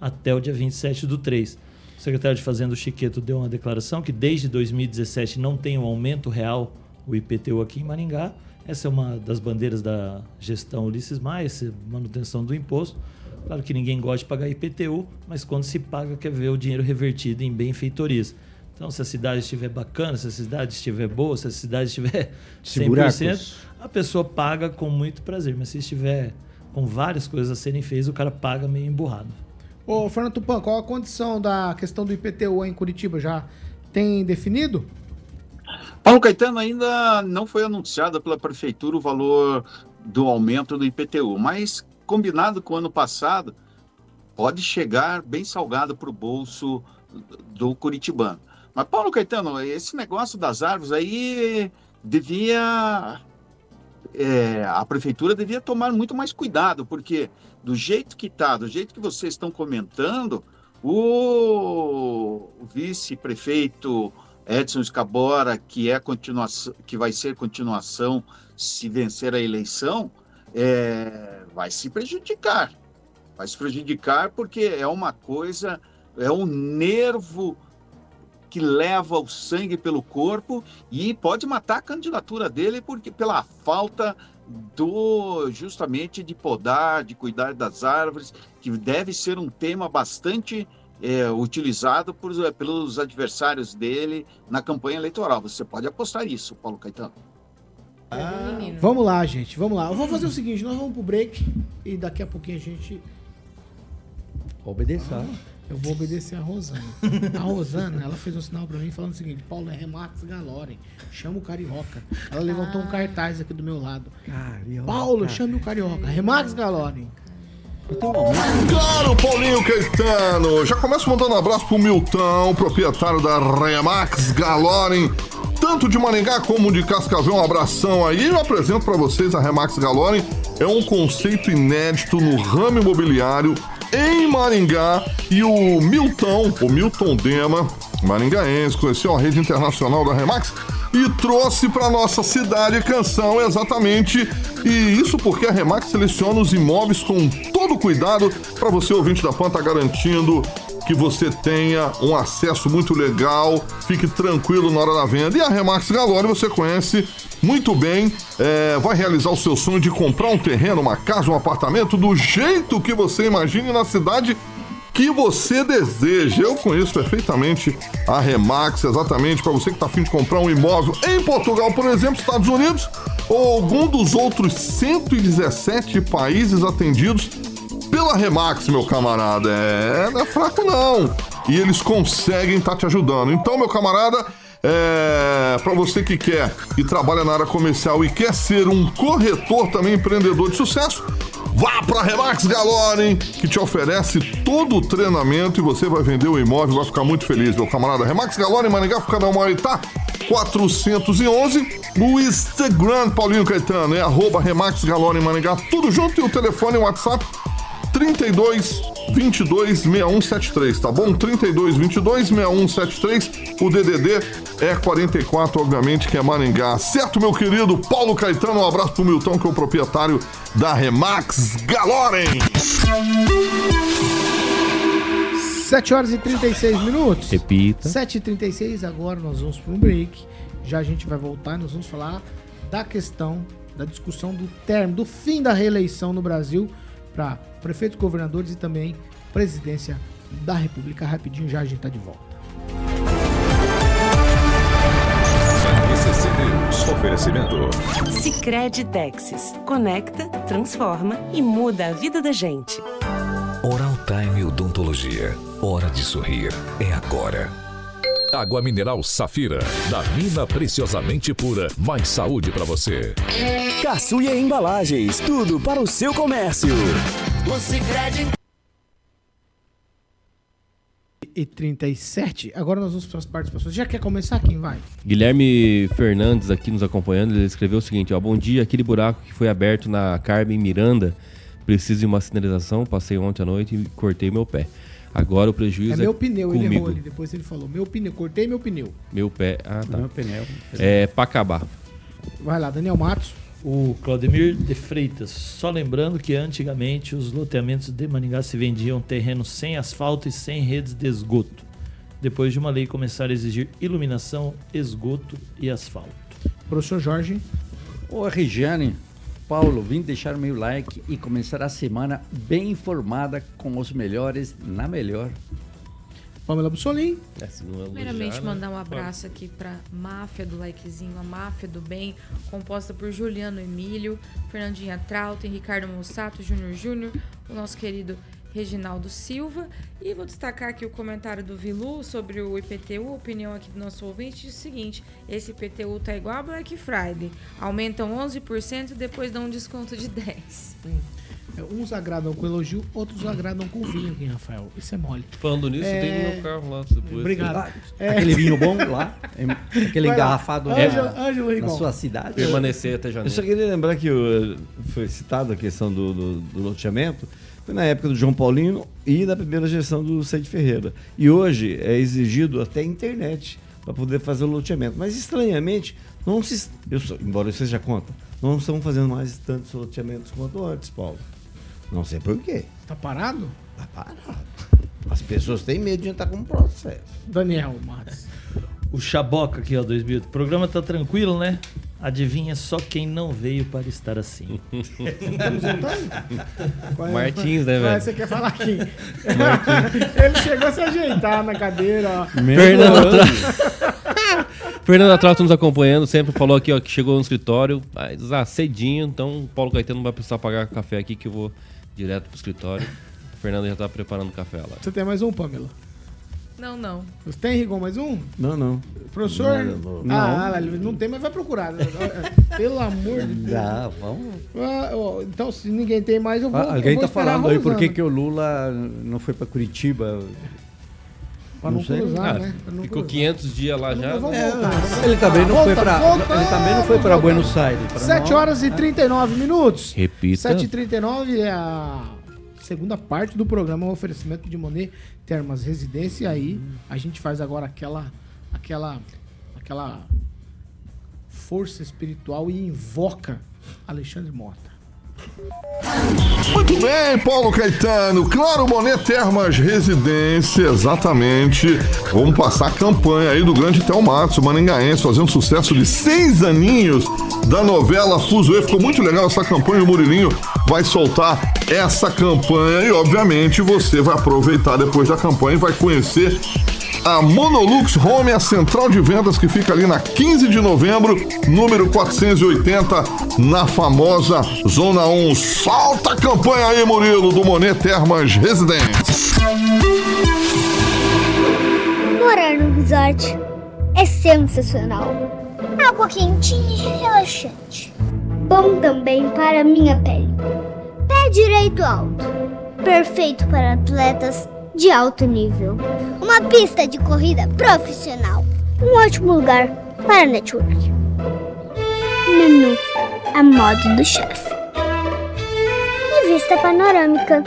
até o dia 27 do 3. O secretário de Fazenda, Chiqueto, deu uma declaração que desde 2017 não tem um aumento real o IPTU aqui em Maringá. Essa é uma das bandeiras da gestão Ulisses Maia, manutenção do imposto. Claro que ninguém gosta de pagar IPTU, mas quando se paga, quer ver o dinheiro revertido em benfeitorias. Então, se a cidade estiver bacana, se a cidade estiver boa, se a cidade estiver 100%, buracos. a pessoa paga com muito prazer. Mas se estiver com várias coisas a serem feitas, o cara paga meio emburrado. Ô, Fernando Tupan, qual a condição da questão do IPTU em Curitiba? Já tem definido? Paulo Caetano ainda não foi anunciado pela prefeitura o valor do aumento do IPTU, mas combinado com o ano passado, pode chegar bem salgado para o bolso do curitibano. Mas Paulo Caetano, esse negócio das árvores aí devia é, a prefeitura devia tomar muito mais cuidado, porque do jeito que está, do jeito que vocês estão comentando, o, vice-prefeito Edson Escabora, que é continuação, que vai ser continuação se vencer a eleição, é, vai se prejudicar. Vai se prejudicar porque é uma coisa, é um nervo que leva o sangue pelo corpo e pode matar a candidatura dele porque pela falta do justamente de podar, de cuidar das árvores, que deve ser um tema bastante é, utilizado por, pelos adversários dele na campanha eleitoral. Você pode apostar isso, Paulo Caetano. Vamos lá, gente, vamos lá. Eu vou fazer o seguinte, nós vamos pro break e daqui a pouquinho a gente... Obedecer. Eu vou obedecer a Rosana. A Rosana, ela fez um sinal pra mim falando o seguinte: Paulo, é Remax Galorem. Chama o Carioca. Ela levantou um cartaz aqui do meu lado. Carioca. Paulo, chame o Carioca. Remax Galorem. Claro, Paulinho Caetano. Já começo mandando um abraço pro Milton, proprietário da Remax Galoren. Tanto de Maringá como de Cascavel, um abração aí. Eu apresento para vocês a Remax Galoren. É um conceito inédito no ramo imobiliário em Maringá. E o Milton, o Milton Dema, maringaense, conheceu a rede internacional da Remax e trouxe para nossa cidade canção exatamente. E isso porque a Remax seleciona os imóveis com todo cuidado para você ouvinte da Pan tá garantindo que você tenha um acesso muito legal, fique tranquilo na hora da venda. E a Remax Galore você conhece muito bem, é, vai realizar o seu sonho de comprar um terreno, uma casa, um apartamento do jeito que você imagine na cidade que você deseja. Eu conheço perfeitamente a Remax, exatamente para você que está afim de comprar um imóvel em Portugal, por exemplo, Estados Unidos, ou algum dos outros 117 países atendidos pela Remax, meu camarada. É, não é fraco não. E eles conseguem estar te ajudando. Então, meu camarada, é, para você que quer e trabalha na área comercial e quer ser um corretor também empreendedor de sucesso, vá para Remax Galore, que te oferece todo o treinamento e você vai vender o imóvel, vai ficar muito feliz, meu camarada. Remax Galore, Maringá, fica na Moitá, 411. No Instagram, Paulinho Caetano, é arroba Remax Galore Maringá, tudo junto e o telefone e o WhatsApp 32 22 6173, tá bom? 32 22 6173. O DDD é 44, obviamente, que é Maringá. Certo, meu querido Paulo Caetano? Um abraço pro Milton, que é o proprietário da Remax Galorem. 7 horas e 36 minutos. Repita. 7 e 36 agora nós vamos para um break. Já a gente vai voltar e nós vamos falar da questão da discussão do termo, do fim da reeleição no Brasil para prefeitos, governadores e também presidência da República. Rapidinho já a gente tá de volta. Oferecimento. Sicredi Texas. Conecta, transforma e muda a vida da gente. Oral Time Odontologia. Hora de sorrir. É agora. Água mineral Safira. Da mina preciosamente pura. Mais saúde para você. Caçuia Embalagens. Tudo para o seu comércio. O Sicredi E 37. Agora nós vamos para as participações. Já quer começar? Quem vai? Guilherme Fernandes aqui nos acompanhando, ele escreveu o seguinte, ó, bom dia, aquele buraco que foi aberto na Carmen Miranda, precisa de uma sinalização, passei ontem à noite e cortei meu pé. Agora o prejuízo É é, meu pneu, ele comigo. errou ali. Depois ele falou: meu pneu, cortei meu pneu. Meu pé, ah tá. Meu pneu. É pra acabar. Vai lá, Daniel Matos. O Claudemir de Freitas, só lembrando que antigamente os loteamentos de Maringá se vendiam terrenos sem asfalto e sem redes de esgoto. Depois de uma lei começar a exigir iluminação, esgoto e asfalto. Professor Jorge. Ô, Regiane, Paulo, vim deixar meu like e começar a semana bem informada com os melhores na melhor. Pamela Bussolim. É, Primeiramente, mandar um abraço aqui pra máfia do likezinho, a máfia do bem, composta por Juliano Emílio, Fernandinha Trautem, Ricardo Mossato, Júnior Júnior, o nosso querido Reginaldo Silva. E vou destacar aqui o comentário do Vilu sobre o IPTU, a opinião aqui do nosso ouvinte, diz o seguinte: esse IPTU tá igual a Black Friday. Aumentam 11% e depois dão um desconto de 10%. É, Uns agradam com elogio, outros agradam com vinho aqui, Rafael. Isso é mole. Falando nisso, É, tem no meu carro lá. Depois. Obrigado. É. Aquele vinho bom lá, aquele Vai lá. engarrafado na, Ângelo na Rigon. sua cidade. Permanecer até Eu janeiro. só queria lembrar que o- foi citado a questão do, do, do loteamento, foi na época do João Paulino e na primeira gestão do Cid Ferreira. E hoje é exigido até internet para poder fazer o loteamento. Mas estranhamente, não se, eu sou- embora isso seja conta, não estão fazendo mais tantos loteamentos quanto antes, Paulo. Não sei por quê. Tá parado? Tá parado. As pessoas têm medo de entrar com um processo. Daniel Matos. O Chaboca aqui, ó, 2000. O programa tá tranquilo, né? Adivinha só quem não veio para estar assim. Qual é- Martins, né, é velho? Você quer falar aqui? Ele chegou a se ajeitar na cadeira, ó. Fernanda Tra... Fernanda Trauto nos acompanhando, sempre falou aqui ó, que chegou no escritório, mas ah, cedinho, então o Paulo Caetano não vai precisar pagar café aqui que eu vou direto pro escritório. A Fernanda já tá preparando o café lá. Você tem mais um, Pamela? Não, não. Você tem, Rigon, mais um? Não, não. Professor? Não, não. Ah, ah, não tem, mas vai procurar. né? Pelo amor de Deus. Dá, vamos. Ah, então, se ninguém tem mais, eu vou. Ah, Alguém eu vou a falando aí por que, que o Lula não foi para Curitiba. Pra não sei. cruzar, Ah, né? Não ficou cruzar. 500 dias lá já. É, ele também não foi Volta, para volta, ele também não foi para Buenos Aires. pra 7 não- horas e 39 minutos. Repita. 7h39 é a segunda parte do programa, o oferecimento de Monet Termas Residência. E aí a gente faz agora aquela, aquela, aquela força espiritual e invoca Alexandre Mota. Muito bem, Paulo Caetano. Claro, Boné Termas Residência, exatamente. Vamos passar a campanha aí do grande Telmatos, o Maringaense, fazendo sucesso de seis aninhos da novela Fuzuê. Ficou muito legal essa campanha. O Murilinho vai soltar essa campanha e, obviamente, você vai aproveitar depois da campanha e vai conhecer a Monolux Home, a central de vendas que fica ali na 15 de novembro, número 480, na famosa Zona 1. Solta a campanha aí, Murilo, do Monet Termas Residência. Morar no resort é sensacional. Água quentinha e relaxante. Bom também para minha pele. Pé direito alto. Perfeito para atletas de alto nível. Uma pista de corrida profissional. Um ótimo lugar para network. Menu a modo do chefe. E vista panorâmica.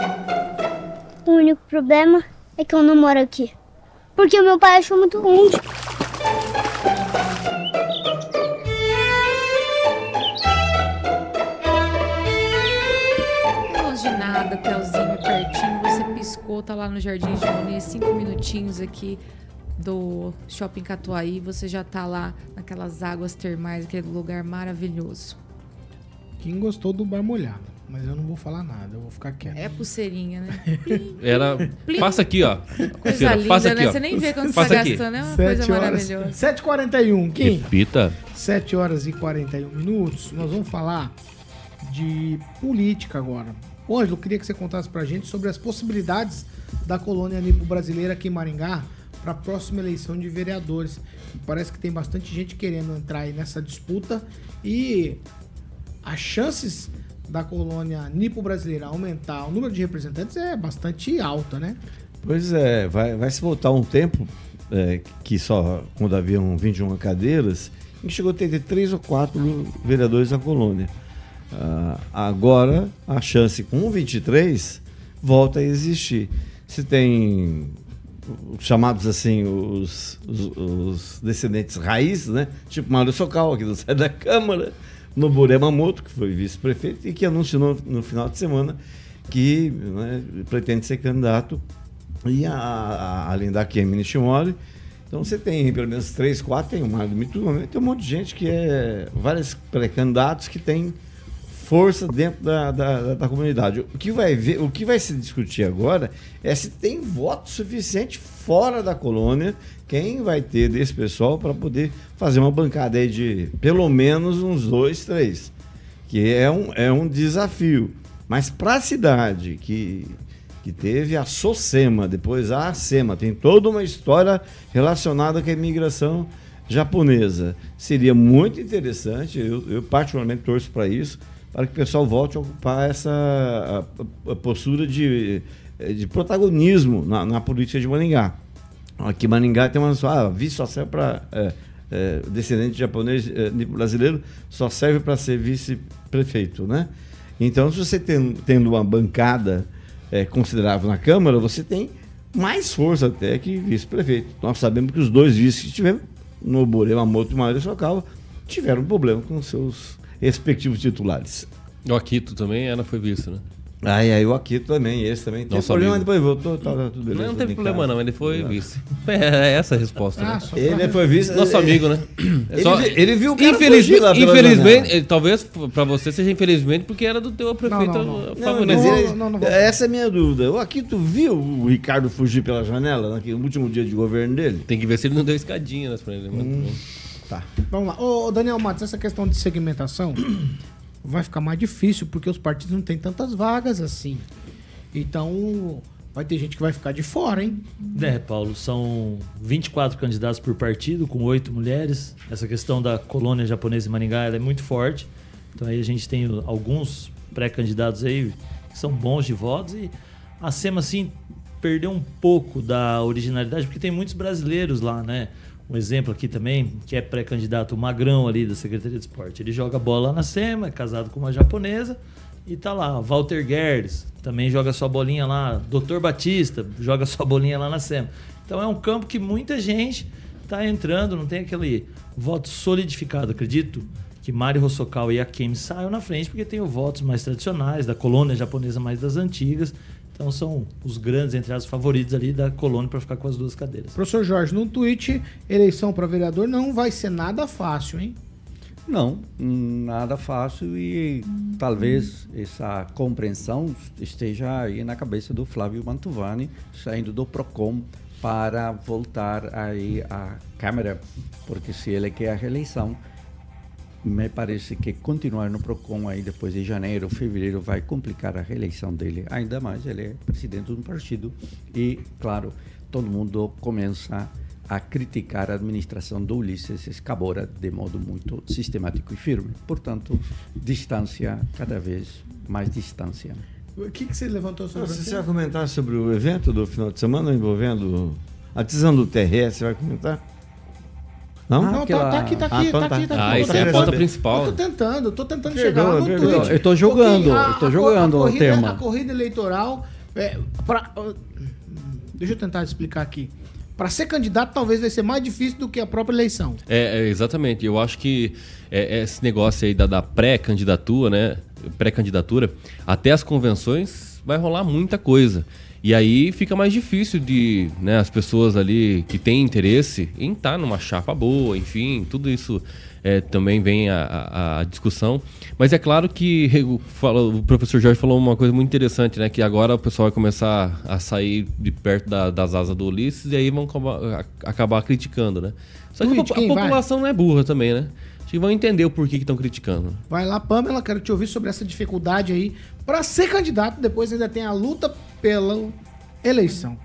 O único problema é que eu não moro aqui. Porque o meu pai achou muito. Longe de nada, Telzinho. Você piscou, tá lá no Jardim de Monet, cinco minutinhos aqui do Shopping Catuaí. Você já tá lá naquelas águas termais, aquele lugar maravilhoso. Quem gostou do bar molhado? Mas eu não vou falar nada, eu vou ficar quieto. É pulseirinha, né? Era. Plim. Passa aqui, ó. Coisa Cira, linda, passa aqui, né? ó. Você nem vê quando você Passa tá aqui. gastando, é uma coisa Sete horas- maravilhosa. 7h41, Kim. Repita. 7 horas e 41 minutos. Nós vamos falar de política agora. Ô, Ângelo, queria que você contasse pra gente sobre as possibilidades da colônia nipo brasileira aqui em Maringá para a próxima eleição de vereadores. Parece que tem bastante gente querendo entrar nessa disputa e as chances da colônia nipo brasileira aumentar o número de representantes é bastante alta, né? Pois é, vai, vai se voltar um tempo é, que só quando haviam 21 cadeiras, chegou a ter três ou quatro vereadores na colônia. Ah, agora, a chance com 23 volta a existir. Se tem os chamados assim, os, os, os descendentes raiz, né? Tipo Mário Socal, que não sai da Câmara, Noboru Yamamoto, que foi vice-prefeito, e que anunciou no, no final de semana que né, pretende ser candidato, e a, a, além da Kemi Nishimori. Então você tem pelo menos três, quatro, tem o Mário Mitsubishi, tem um monte de gente que é. vários pré-candidatos que tem força dentro da, da, da, comunidade. O que, vai ver, o que vai se discutir agora é se tem voto suficiente fora da colônia, quem vai ter desse pessoal para poder fazer uma bancada aí de pelo menos uns dois, três. Que é um, é um desafio. Mas para a cidade que, que teve a SOSEMA, depois a ASEMA, tem toda uma história relacionada com a imigração japonesa. Seria muito interessante, eu, eu particularmente torço para isso, para que o pessoal volte a ocupar essa a, a postura de, de protagonismo na, na, política de Maningá. Aqui Maningá tem uma ah, vice só serve para é, é, descendente de japonês é, brasileiro só serve para ser vice-prefeito, né? Então, se você tem, tendo uma bancada é, considerável na Câmara, você tem mais força até que vice-prefeito. Nós sabemos que os dois vices que tivemos, Noborê, Mamoto e Maria Sorocaba, tiveram problema com seus respectivos titulares. O Akito também ela foi visto, né? Ah, e aí o Akito também, esse também. Tem Nosso problema, depois voltou, tá, tá tudo beleza. Não, não teve problema casa. não, ele foi vice. É essa a resposta, né? Ah, ele foi vice. Nosso ele- amigo, né? Ele, vi- ele viu o cara Infelizmente, fugir lá pela infelizmente janela. eh, talvez pra você seja infelizmente porque era do teu prefeito não, não. favorito. Não, mas ele- essa é a minha dúvida. O Akito viu o Ricardo fugir pela janela naquele último dia de governo dele? Tem que ver se ele não deu escadinha nas pra ele. mas Hum. Tá. Vamos lá. Ô, ô, Daniel Matos, essa questão de segmentação vai ficar mais difícil porque os partidos não têm tantas vagas assim. Então, vai ter gente que vai ficar de fora, hein? É, Paulo, são 24 candidatos por partido, com oito mulheres. Essa questão da colônia japonesa em Maringá ela é muito forte. Então aí a gente tem alguns pré-candidatos aí que são bons de votos e a SEMA, assim, perdeu um pouco da originalidade, porque tem muitos brasileiros lá, né? Um exemplo aqui também, que é pré-candidato, o Magrão ali da Secretaria de Esporte. Ele joga bola na SEMA, é casado com uma japonesa, e tá lá, Walter Guedes, também joga sua bolinha lá, Dr. Batista, joga sua bolinha lá na SEMA. Então é um campo que muita gente tá entrando, não tem aquele voto solidificado, acredito que Mari Hosokawa e a Kemi saiam na frente porque tem os votos mais tradicionais, da colônia japonesa mais das antigas. Então são os grandes, entre as favoritos ali da colônia para ficar com as duas cadeiras. Professor Jorge, no tweet, eleição para vereador não vai ser nada fácil, hein? Não, nada fácil e talvez essa compreensão esteja aí na cabeça do Flávio Mantovani, saindo do PROCON para voltar aí à Câmara, porque se ele quer a reeleição, me parece que continuar no PROCON aí depois de janeiro, fevereiro, vai complicar a reeleição dele. Ainda mais, ele é presidente de um partido e, claro, todo mundo começa a criticar a administração do Ulisses Escabora de modo muito sistemático e firme. Portanto, distância, cada vez mais distância. O que, que você levantou sobre Você vai comentar sobre o evento do final de semana envolvendo a decisão do TRS? Você vai comentar? Não? Não, tá, tá aqui, tá aqui, então tá aqui, tá aqui. Ah, Eu isso tô é a tentando- pauta principal. Eu tô tentando, tô tentando chegar lá no tweet. Eu tô jogando, a- eu tô a- jogando a o corrida, tema. A corrida eleitoral, é, pra, deixa eu tentar explicar aqui. Para ser candidato, talvez vai ser mais difícil do que a própria eleição. É, é, exatamente. Eu acho que é, é esse negócio aí da, da pré-candidatura, né? Pré-candidatura, até as convenções vai rolar muita coisa. E aí fica mais difícil de, né, as pessoas ali que têm interesse em estar numa chapa boa, enfim, tudo isso é, também vem a, a- discussão. Mas é claro que o professor Jorge falou uma coisa muito interessante, né? Que agora o pessoal vai começar a sair de perto da- das asas do Ulisses e aí vão acabar, a- acabar criticando, né? Só que a, Tweet, popu- a quem vai? população não é burra também, né? Acho que vão entender o porquê que estão criticando. Vai lá, Pamela, quero te ouvir sobre essa dificuldade aí. Para ser candidato, depois ainda tem a luta pela eleição.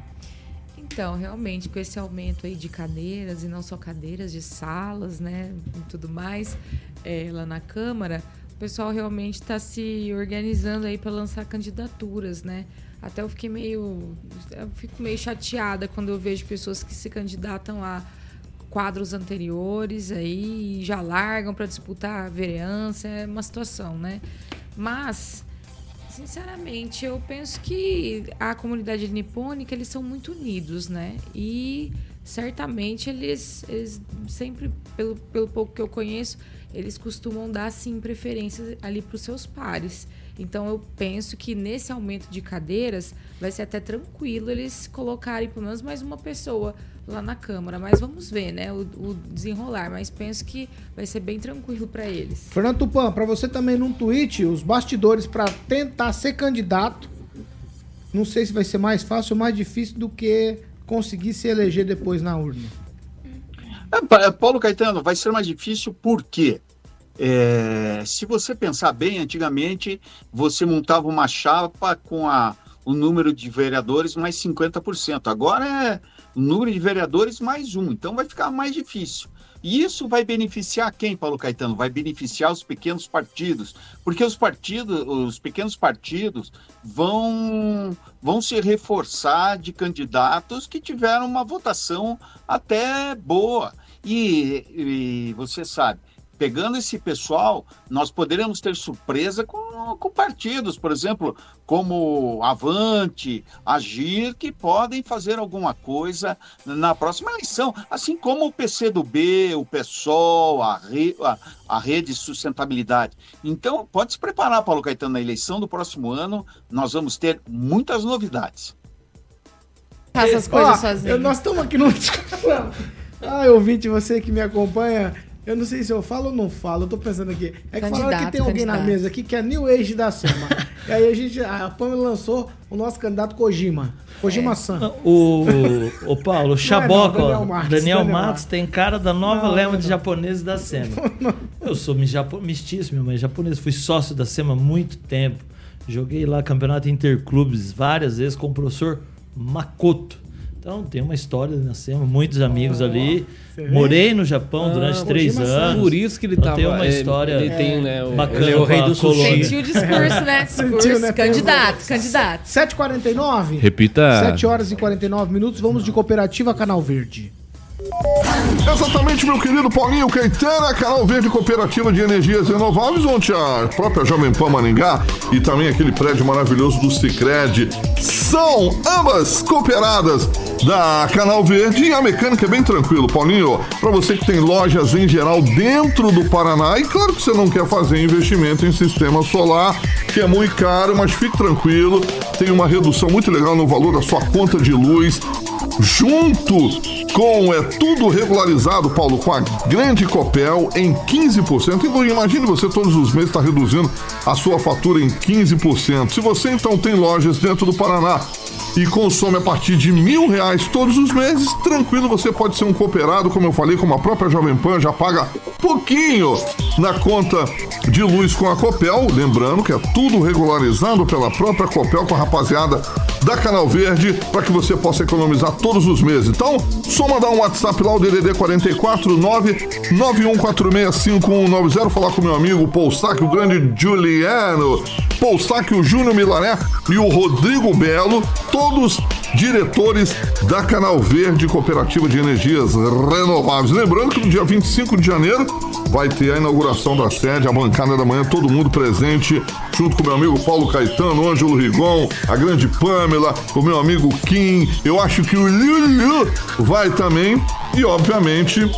Então, realmente, com esse aumento aí de cadeiras, e não só cadeiras, de salas, né, e tudo mais, é, lá na Câmara, o pessoal realmente está se organizando aí para lançar candidaturas, né? Até eu fiquei meio, eu fico meio chateada quando eu vejo pessoas que se candidatam a quadros anteriores aí já largam para disputar a vereança, é uma situação, né? Mas Sinceramente, eu penso que a comunidade nipônica, eles são muito unidos, né? E certamente eles, eles sempre, pelo, pelo pouco que eu conheço, eles costumam dar sim preferência ali para os seus pares. Então eu penso que nesse aumento de cadeiras vai ser até tranquilo eles colocarem pelo menos mais uma pessoa lá na Câmara. Mas vamos ver, né? O, o desenrolar. Mas penso que vai ser bem tranquilo para eles. Fernando Tupan, para você também num tweet, os bastidores para tentar ser candidato. Não sei se vai ser mais fácil ou mais difícil do que conseguir se eleger depois na urna. É, Paulo Caetano, vai ser mais difícil por quê? É, se você pensar bem, antigamente você montava uma chapa com a, o número de vereadores mais 50%. Agora é número de vereadores mais um, então vai ficar mais difícil. E isso vai beneficiar quem, Paulo Caetano? Vai beneficiar os pequenos partidos, porque os partidos, os pequenos partidos vão, vão se reforçar de candidatos que tiveram uma votação até boa. E, e você sabe, pegando esse pessoal, nós poderemos ter surpresa com, com partidos, por exemplo, como Avante, Agir, que podem fazer alguma coisa na próxima eleição, assim como o PCdoB, o PSOL, a, Re, a, a Rede Sustentabilidade. Então, pode se preparar, Paulo Caetano, na eleição do próximo ano, nós vamos ter muitas novidades. Faça as coisas sozinho. Nós estamos aqui no. Ai, ouvinte, você que me acompanha, eu não sei se eu falo ou não falo, eu tô pensando aqui. É que falaram que tem alguém candidato. na mesa aqui que é New Age da Sema. e aí a gente, a Pamela lançou o nosso candidato Kojima. Kojima San. O, o Paulo, o Chaboca, Daniel ó, Marques, Daniel, Daniel Matos tem cara da nova Não, leva não, de não. japoneses da SEMA. Eu sou mestiço, minha mãe é japonesa, fui sócio da SEMA há muito tempo. Joguei lá campeonato interclubes várias vezes com o professor Makoto. Então tem uma história na SEMA, muitos amigos ali. você vê? Morei no Japão Ah, durante três anos. Por isso que ele Então tava- Tem uma ele- história ele tem, né, o- bacana. ele é o rei do sushi. Sentiu o discurso, né? Sentiu, né? candidato, candidato. 7h49? Repita. 7 horas e 49 minutos. Vamos de Cooperativa Canal Verde. Exatamente, meu querido Paulinho Caetano, a Canal Verde Cooperativa de Energias Renováveis, onde a própria Jovem Pan Maringá e também aquele prédio maravilhoso do Cicred são ambas cooperadas da Canal Verde e a mecânica é bem tranquilo, Paulinho. Para você que tem lojas em geral dentro do Paraná e claro que você não quer fazer investimento em sistema solar, que é muito caro, mas fique tranquilo, tem uma redução muito legal no valor da sua conta de luz junto com é tudo regularizado, Paulo, com a grande Copel em 15%. Então imagine você todos os meses está reduzindo a sua fatura em 15%. Se você então tem lojas dentro do Paraná e consome a partir de mil reais todos os meses, tranquilo, você pode ser um cooperado, como eu falei, como a própria Jovem Pan já paga pouquinho na conta de luz com a Copel. Lembrando que é tudo regularizado pela própria Copel com a rapaziada da Canal Verde para que você possa economizar todos os meses. Então, só mandar um WhatsApp lá, o DDD 44 991465190, falar com meu amigo Paul Sack, o grande Juliano, Paul Sack, o Júnior Milané e o Rodrigo Belo, todos diretores da Canal Verde Cooperativa de Energias Renováveis. Lembrando que no dia 25 de janeiro vai ter a inauguração da sede, a bancada da manhã, todo mundo presente, junto com meu amigo Paulo Caetano, Ângelo Rigon, a grande Pamela, o meu amigo Kim, eu acho que o Lulu vai também, e obviamente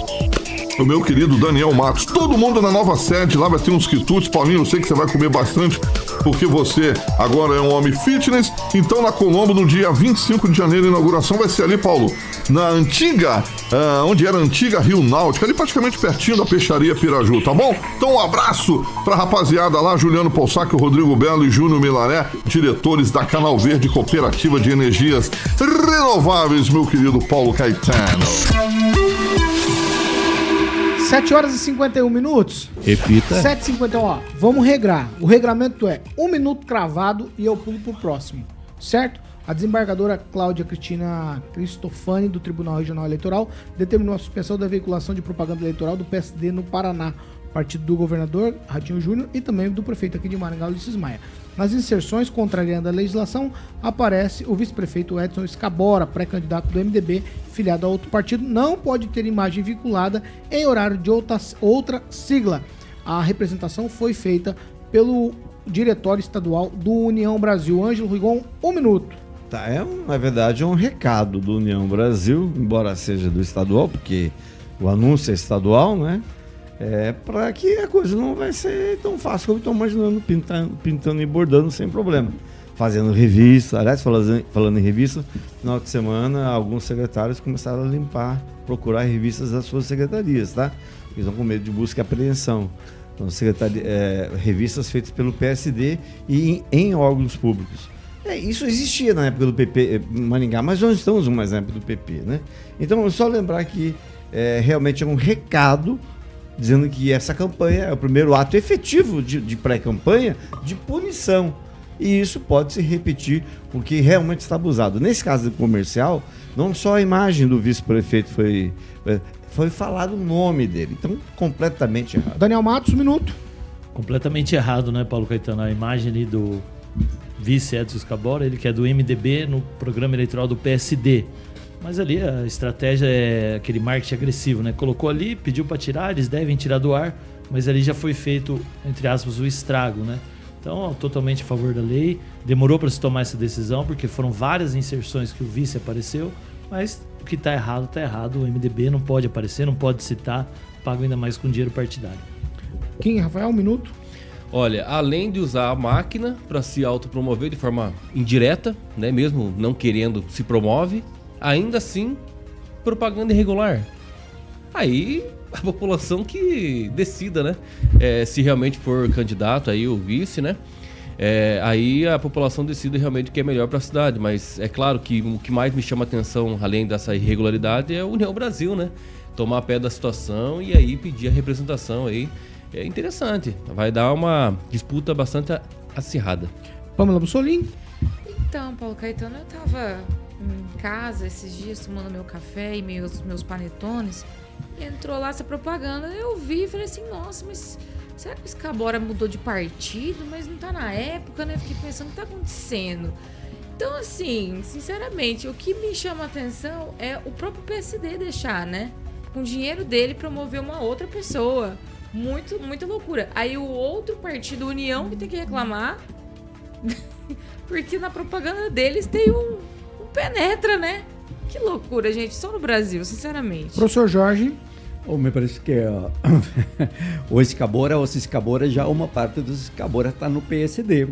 o meu querido Daniel Matos. Todo mundo na nova sede, lá vai ter uns quitutes. Paulinho, eu sei que você vai comer bastante, porque você agora é um homem fitness. Então, na Colombo, no dia 25 de janeiro, a inauguração vai ser ali, Paulo, na antiga, ah, onde era a antiga Rio Náutica, ali praticamente pertinho da peixaria Piraju, tá bom? Então, um abraço pra rapaziada lá, Juliano Poussac, Rodrigo Belo e Júnior Milaré, diretores da Canal Verde Cooperativa de Energias Renováveis, meu querido Paulo Caetano. 7 horas e 51 minutos. Repita. 7h51, ó. Vamos regrar. O regramento é um minuto cravado e eu pulo pro próximo. Certo? A desembargadora Cláudia Cristina Cristofani, do Tribunal Regional Eleitoral, determinou a suspensão da veiculação de propaganda eleitoral do PSD no Paraná, partido do governador Radinho Júnior e também do prefeito aqui de Maringá, Ulisses Maia. Nas inserções contrariando a legislação, aparece o vice-prefeito Edson Escabora, pré-candidato do MDB, filiado a outro partido, não pode ter imagem vinculada em horário de outra, outra sigla. A representação foi feita pelo diretório estadual do União Brasil. Ângelo Rigon, um minuto. Tá, é na verdade é um recado do União Brasil, embora seja do estadual, porque o anúncio é estadual, né? É para que a coisa não vai ser tão fácil como estão imaginando, pintando, pintando e bordando sem problema. Fazendo revista, aliás, falando, falando em revista, final de semana alguns secretários começaram a limpar, procurar revistas das suas secretarias, tá? Eles estão com medo de busca e apreensão. Então, é, revistas feitas pelo PSD e em, em órgãos públicos. É, isso existia na época do PP, eh, Maringá, mas nós estamos na época do PP, né? Então, só lembrar que é, realmente é um recado dizendo que essa campanha é o primeiro ato efetivo de, de pré-campanha de punição. E isso pode se repetir porque realmente está abusado. Nesse caso do comercial, não só a imagem do vice-prefeito foi, é, foi falado o nome dele. Então, completamente errado. Daniel Matos, um minuto. Completamente errado, né, Paulo Caetano? A imagem ali do vice Edson Scabora, ele que é do MDB no programa eleitoral do PSD. Mas ali a estratégia é aquele marketing agressivo, né? Colocou ali, pediu para tirar, eles devem tirar do ar, mas ali já foi feito, entre aspas, o estrago, né? Então, totalmente a favor da lei. Demorou para se tomar essa decisão, porque foram várias inserções que o vice apareceu, mas o que está errado, está errado. O MDB não pode aparecer, não pode citar, paga ainda mais com dinheiro partidário. Quem, Rafael, um minuto? Olha, além de usar a máquina para se autopromover de forma indireta, né, mesmo não querendo se promove, ainda assim, propaganda irregular. Aí a população que decida, né? É, se realmente for candidato aí o vice, né? É, aí a população decide realmente o que é melhor para a cidade. Mas é claro que o que mais me chama atenção, além dessa irregularidade, é o União Brasil, né? Tomar pé da situação e aí pedir a representação aí. É interessante. Vai dar uma disputa bastante acirrada. Pamela Bussolini. Então, Paulo Caetano, eu tava em casa esses dias tomando meu café e meus, meus panetones. Entrou lá essa propaganda. Eu vi e falei assim, nossa, mas será que o Escabora mudou de partido? Mas não tá na época, né? Fiquei pensando o que tá acontecendo. Então, assim, sinceramente, o que me chama a atenção é o próprio PSD deixar, né? Com o dinheiro dele promover uma outra pessoa. Muito, muita loucura. Aí o outro partido, União, que tem que reclamar. porque na propaganda deles tem um penetra, né? Que loucura, gente. Só no Brasil, sinceramente. Professor Jorge. Oh, me parece que uh, o Escabora, o Escabora, já uma parte dos Escabora está no PSD.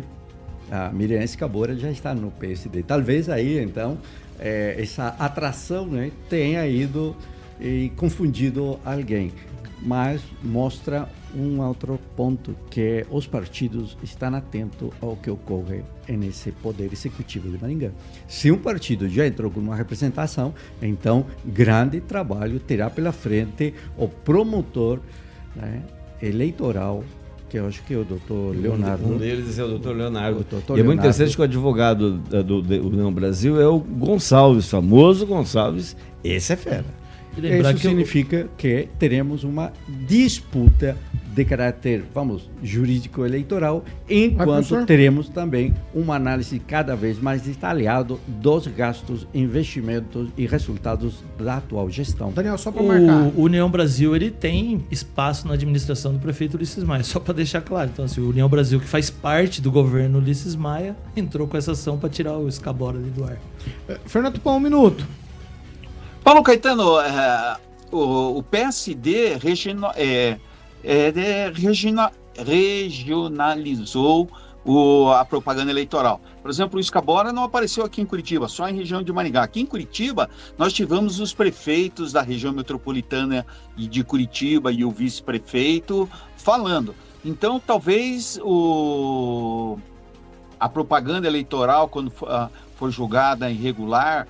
A Miriam Escabora já está no PSD. Talvez aí, então, é, essa atração né, tenha ido e confundido alguém. Mas mostra um outro ponto que os partidos estão atentos ao que ocorre nesse poder executivo de Maringá. Se um partido já entrou com uma representação, então grande trabalho terá pela frente o promotor né, eleitoral que eu acho que é o doutor Leonardo. Um deles é o doutor Leonardo. O doutor e é muito Leonardo. interessante que o advogado do, do União Brasil é o Gonçalves, famoso Gonçalves. Esse é fera. Isso significa que teremos uma disputa de caráter, vamos, jurídico eleitoral, enquanto teremos também uma análise cada vez mais detalhada dos gastos, investimentos e resultados da atual gestão. Daniel, só para marcar. O União Brasil ele tem espaço na administração do prefeito Ulisses Maia, só para deixar claro. Então, assim, o União Brasil, que faz parte do governo Ulisses Maia, entrou com essa ação para tirar o escabora ali do ar. Fernando Pão, um minuto. Paulo Caetano, é, o, o PSD é, é, é, regionalizou o- a propaganda eleitoral. Por exemplo, o Escabora não apareceu aqui em Curitiba, só em região de Maringá. Aqui em Curitiba, nós tivemos os prefeitos da região metropolitana de Curitiba e o vice-prefeito falando. Então, talvez o, a propaganda eleitoral, quando for, ah, for julgada irregular,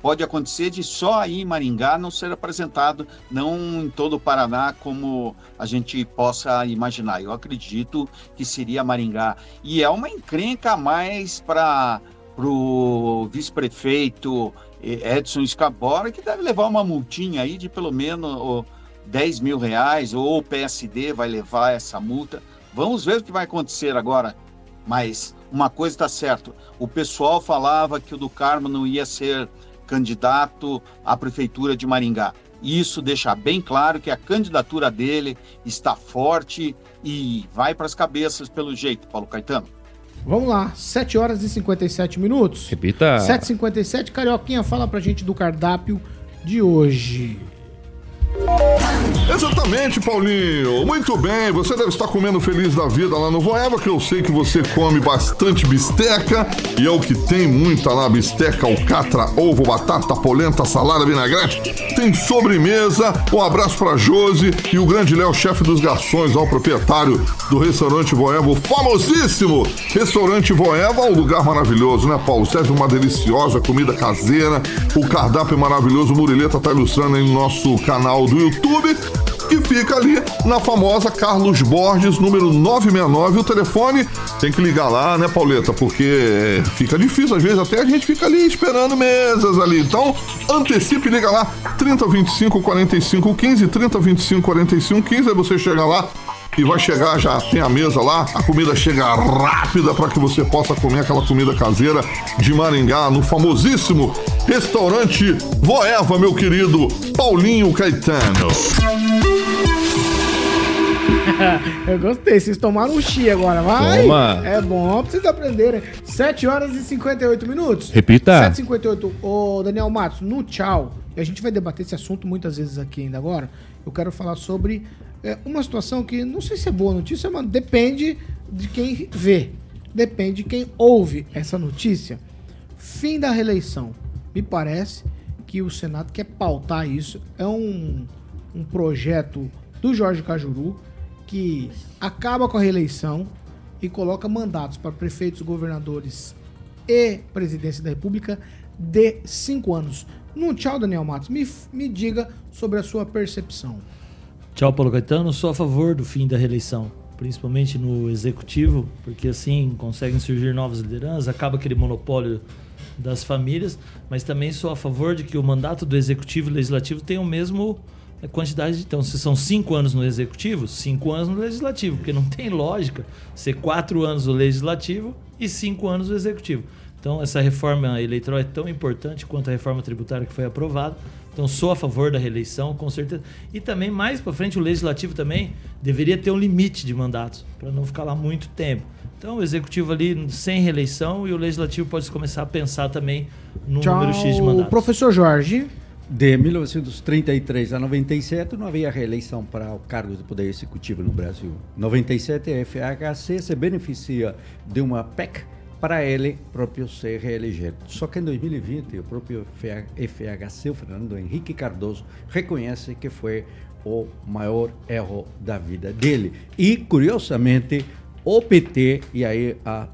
pode acontecer de só aí em Maringá não ser apresentado, não em todo o Paraná como a gente possa imaginar. Eu acredito que seria Maringá. E é uma encrenca a mais para o vice-prefeito eh, Edson Escabora, que deve levar uma multinha aí de pelo menos ó, 10 mil reais, ou o PSD vai levar essa multa. Vamos ver o que vai acontecer agora. Mas uma coisa está certa: o pessoal falava que o do Carmo não ia ser candidato à prefeitura de Maringá. Isso deixa bem claro que a candidatura dele está forte e vai para as cabeças pelo jeito, Paulo Caetano. Vamos lá, 7 horas e 57 minutos. Repita. 7h57, Carioquinha, fala pra gente do cardápio de hoje. Exatamente, Paulinho. Muito bem, você deve estar comendo feliz da vida lá no Voeva, que eu sei que você come bastante bisteca e é o que tem muita lá: bisteca, alcatra, ovo, batata, polenta, salada, vinagrete. Tem sobremesa. Um abraço pra Josi e o grande Léo, chefe dos garçons, o proprietário do restaurante Voeva, o famosíssimo restaurante Voeva, um lugar maravilhoso, né, Paulo? Serve uma deliciosa comida caseira, o cardápio é maravilhoso. O Murileta tá ilustrando aí no nosso canal do YouTube que fica ali na famosa Carlos Borges, número 969. O telefone tem que ligar lá, né, Pauleta? Porque fica difícil, às vezes até a gente fica ali esperando mesas ali. Então, antecipe e liga lá, 3025 45 15, 3025 45 15, aí você chega lá e vai chegar, já tem a mesa lá, a comida chega rápida para que você possa comer aquela comida caseira de Maringá, no famosíssimo restaurante Voeva, meu querido Paulinho Caetano. Eu gostei, vocês tomaram um chi agora, vai! Toma. É bom pra vocês aprenderem. 7 horas e 58 minutos. Repita. 7 e 58 Ô, Daniel Matos, no tchau, e a gente vai debater esse assunto muitas vezes aqui ainda agora, eu quero falar sobre é, uma situação que não sei se é boa notícia, mas depende de quem vê. Depende de quem ouve essa notícia. Fim da reeleição. Me parece que o Senado quer pautar isso. É um, um projeto do Jorge Cajuru que acaba com a reeleição e coloca mandatos para prefeitos, governadores e presidência da República de cinco anos. No tchau, Daniel Matos, me, me diga sobre a sua percepção. Tchau, Paulo Caetano. Sou a favor do fim da reeleição, principalmente no executivo, porque assim conseguem surgir novas lideranças, acaba aquele monopólio das famílias, mas também sou a favor de que o mandato do executivo e legislativo tenham o mesmo a quantidade de. Então, se são cinco anos no executivo, cinco anos no legislativo, porque não tem lógica ser quatro anos no legislativo e cinco anos no executivo. Então, essa reforma eleitoral é tão importante quanto a reforma tributária que foi aprovada. Então, sou a favor da reeleição, com certeza. E também, mais para frente, o legislativo também deveria ter um limite de mandatos, para não ficar lá muito tempo. Então, o executivo ali sem reeleição e o legislativo pode começar a pensar também no Tchau, número X de mandatos. professor Jorge. De 1933 a 97 não havia reeleição para o cargo de poder executivo no Brasil. 97 a FHC se beneficia de uma PEC para ele próprio se reeleger. Só que em 2020 o próprio FHC, o Fernando Henrique Cardoso, reconhece que foi o maior erro da vida dele. E curiosamente o PT e aí a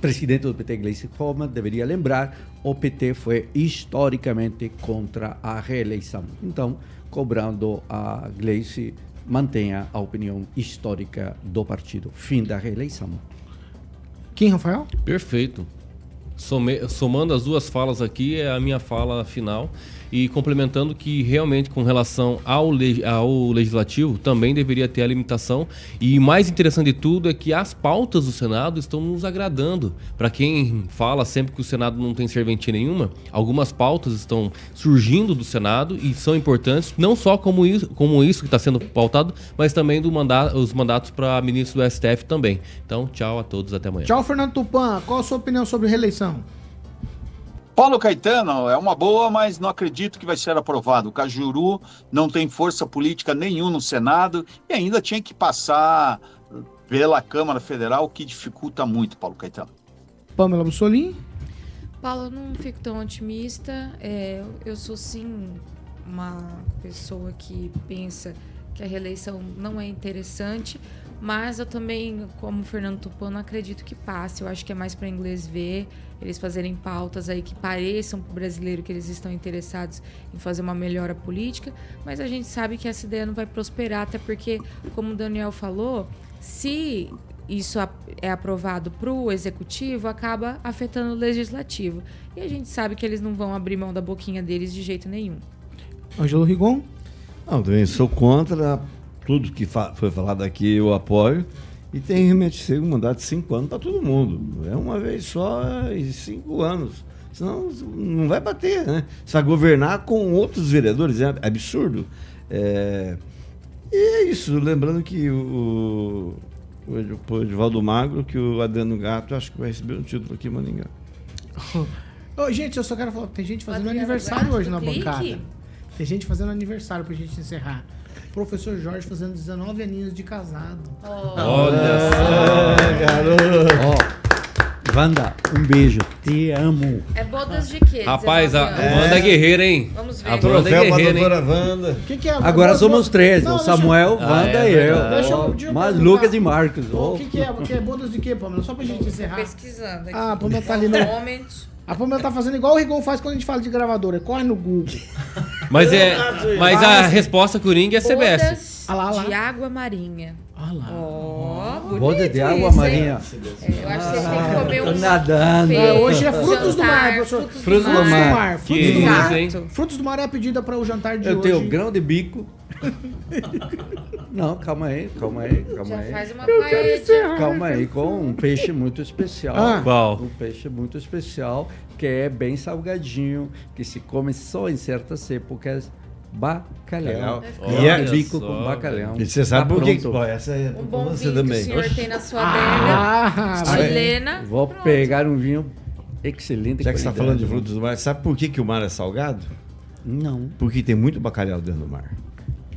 presidente do PT, Gleice Hoffmann, deveria lembrar, o PT foi historicamente contra a reeleição. Então, cobrando a Gleice mantenha a opinião histórica do partido. Fim da reeleição. Quem, Rafael? Perfeito. Some- somando as duas falas aqui, é a minha fala final. E complementando que realmente com relação ao, ao legislativo também deveria ter a limitação. E mais interessante de tudo é que as pautas do Senado estão nos agradando. Para quem fala sempre que o Senado não tem serventia nenhuma, algumas pautas estão surgindo do Senado e são importantes, não só como isso, como isso que está sendo pautado, mas também do manda os mandatos para ministro do STF também. Então, tchau a todos, até amanhã. Tchau, Fernando Tupan. Qual a sua opinião sobre reeleição? Paulo Caetano é uma boa, mas não acredito que vai ser aprovado. O Cajuru não tem força política nenhuma no Senado e ainda tinha que passar pela Câmara Federal, o que dificulta muito, Paulo Caetano. Pamela Bussolini? Paulo, eu não fico tão otimista. É, eu sou sim uma pessoa que pensa que a reeleição não é interessante, mas eu também, como o Fernando Tupan, não acredito que passe. Eu acho que é mais para inglês ver, eles fazerem pautas aí que pareçam para o brasileiro que eles estão interessados em fazer uma melhora política, mas a gente sabe que essa ideia não vai prosperar, até porque, como o Daniel falou, se isso é aprovado para o executivo, acaba afetando o legislativo. E a gente sabe que eles não vão abrir mão da boquinha deles de jeito nenhum. Ângelo Rigon? Não, também sou contra tudo que fa- foi falado aqui, eu apoio. E tem realmente ser um mandato de cinco anos para todo mundo. É uma vez só e cinco anos. Senão não vai bater, né? Você vai governar com outros vereadores, é absurdo. É, E é isso, lembrando que o, o, pro Edivaldo Magro que o Adriano Gato acho que vai receber um título aqui em Maningá. Ô, gente, eu só quero falar, tem gente fazendo Adriano aniversário Gato, hoje na clique. bancada. Tem gente fazendo aniversário pra gente encerrar. Professor Jorge fazendo 19 aninhos de casado. Olha só. garoto. Ó, Wanda, um beijo. Te amo. É bodas de quê? Rapaz, a 19 anos? Wanda é guerreira, hein? Vamos ver. A Wanda é guerreira, hein? Wanda. O que, que é? Agora somos três, Não, o deixa eu- Samuel, Ah, Wanda é e eu. Deixa eu- Mas perguntar. Lucas e Marcos. O que, que é? O que é bodas de quê, Pamela? Só pra gente encerrar. Pesquisando aqui. Ah, a Pamela tá ali no. Moment. A Pamela tá fazendo igual o Rigon faz quando a gente fala de gravadora. Corre no Google. Mas, é, mas a resposta Coringa é CBS. Lá. de água marinha. Olha lá. Ó, bonito Boda de água isso, marinha. É, eu acho que vocês têm que comer tô um nadando. Ah, hoje é frutos do mar, jantar, professor. Frutos, Frutos do do mar. mar. Frutos Que do mar. isso, hein? Frutos do mar é a pedida para o jantar de Eu hoje. tenho grão de bico. Não, calma aí, calma aí, calma Já aí. faz uma paella. Calma aí, com um peixe muito especial. Ah. Qual? Um peixe muito especial, que é bem salgadinho, que se come só em certas épocas. Bacalhau. Grão de bico só, com bacalhau. E você sabe Tá por que? pronto. Pô, essa é Um bom você vinho que o também. senhor tem na sua adega. Ah. Chilena. Vou pegar um vinho excelente. Já que você está falando de frutos do mar, sabe por que, que o mar é salgado? Não. Porque tem muito bacalhau dentro do mar.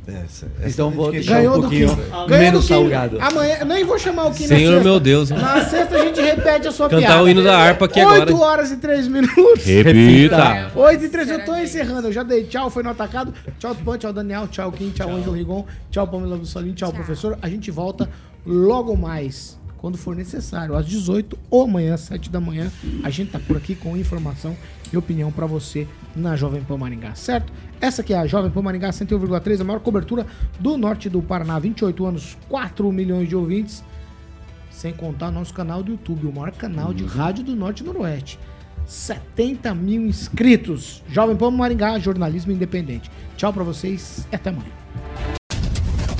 Essa, essa Então vou deixar Ganhou um do Kim. pouquinho Ganhou menos do Kim. salgado. Amanhã, nem vou chamar o Kim na Senhor sexta. meu Deus. Na sexta a gente repete a sua Cantar piada. o hino da harpa aqui agora. 8 horas e 3 minutos. Repita. 8 e 3, eu tô encerrando. Eu já dei tchau, foi no atacado. Tchau, Tupan, tchau, Daniel, tchau, Kim, tchau, Ângelo Rigon, tchau, Pamela do Solim, tchau, professor. A gente volta logo mais, quando for necessário, às 18 ou amanhã, às 7 da manhã. A gente tá por aqui com informação e opinião pra você na Jovem Pan Maringá, certo? Essa aqui é a Jovem Pan Maringá 101,3, a maior cobertura do norte do Paraná. 28 anos, 4 milhões de ouvintes. Sem contar nosso canal do YouTube, o maior canal de rádio do Norte e Noroeste. 70 mil inscritos. Jovem Pan Maringá, jornalismo independente. Tchau pra vocês e até amanhã.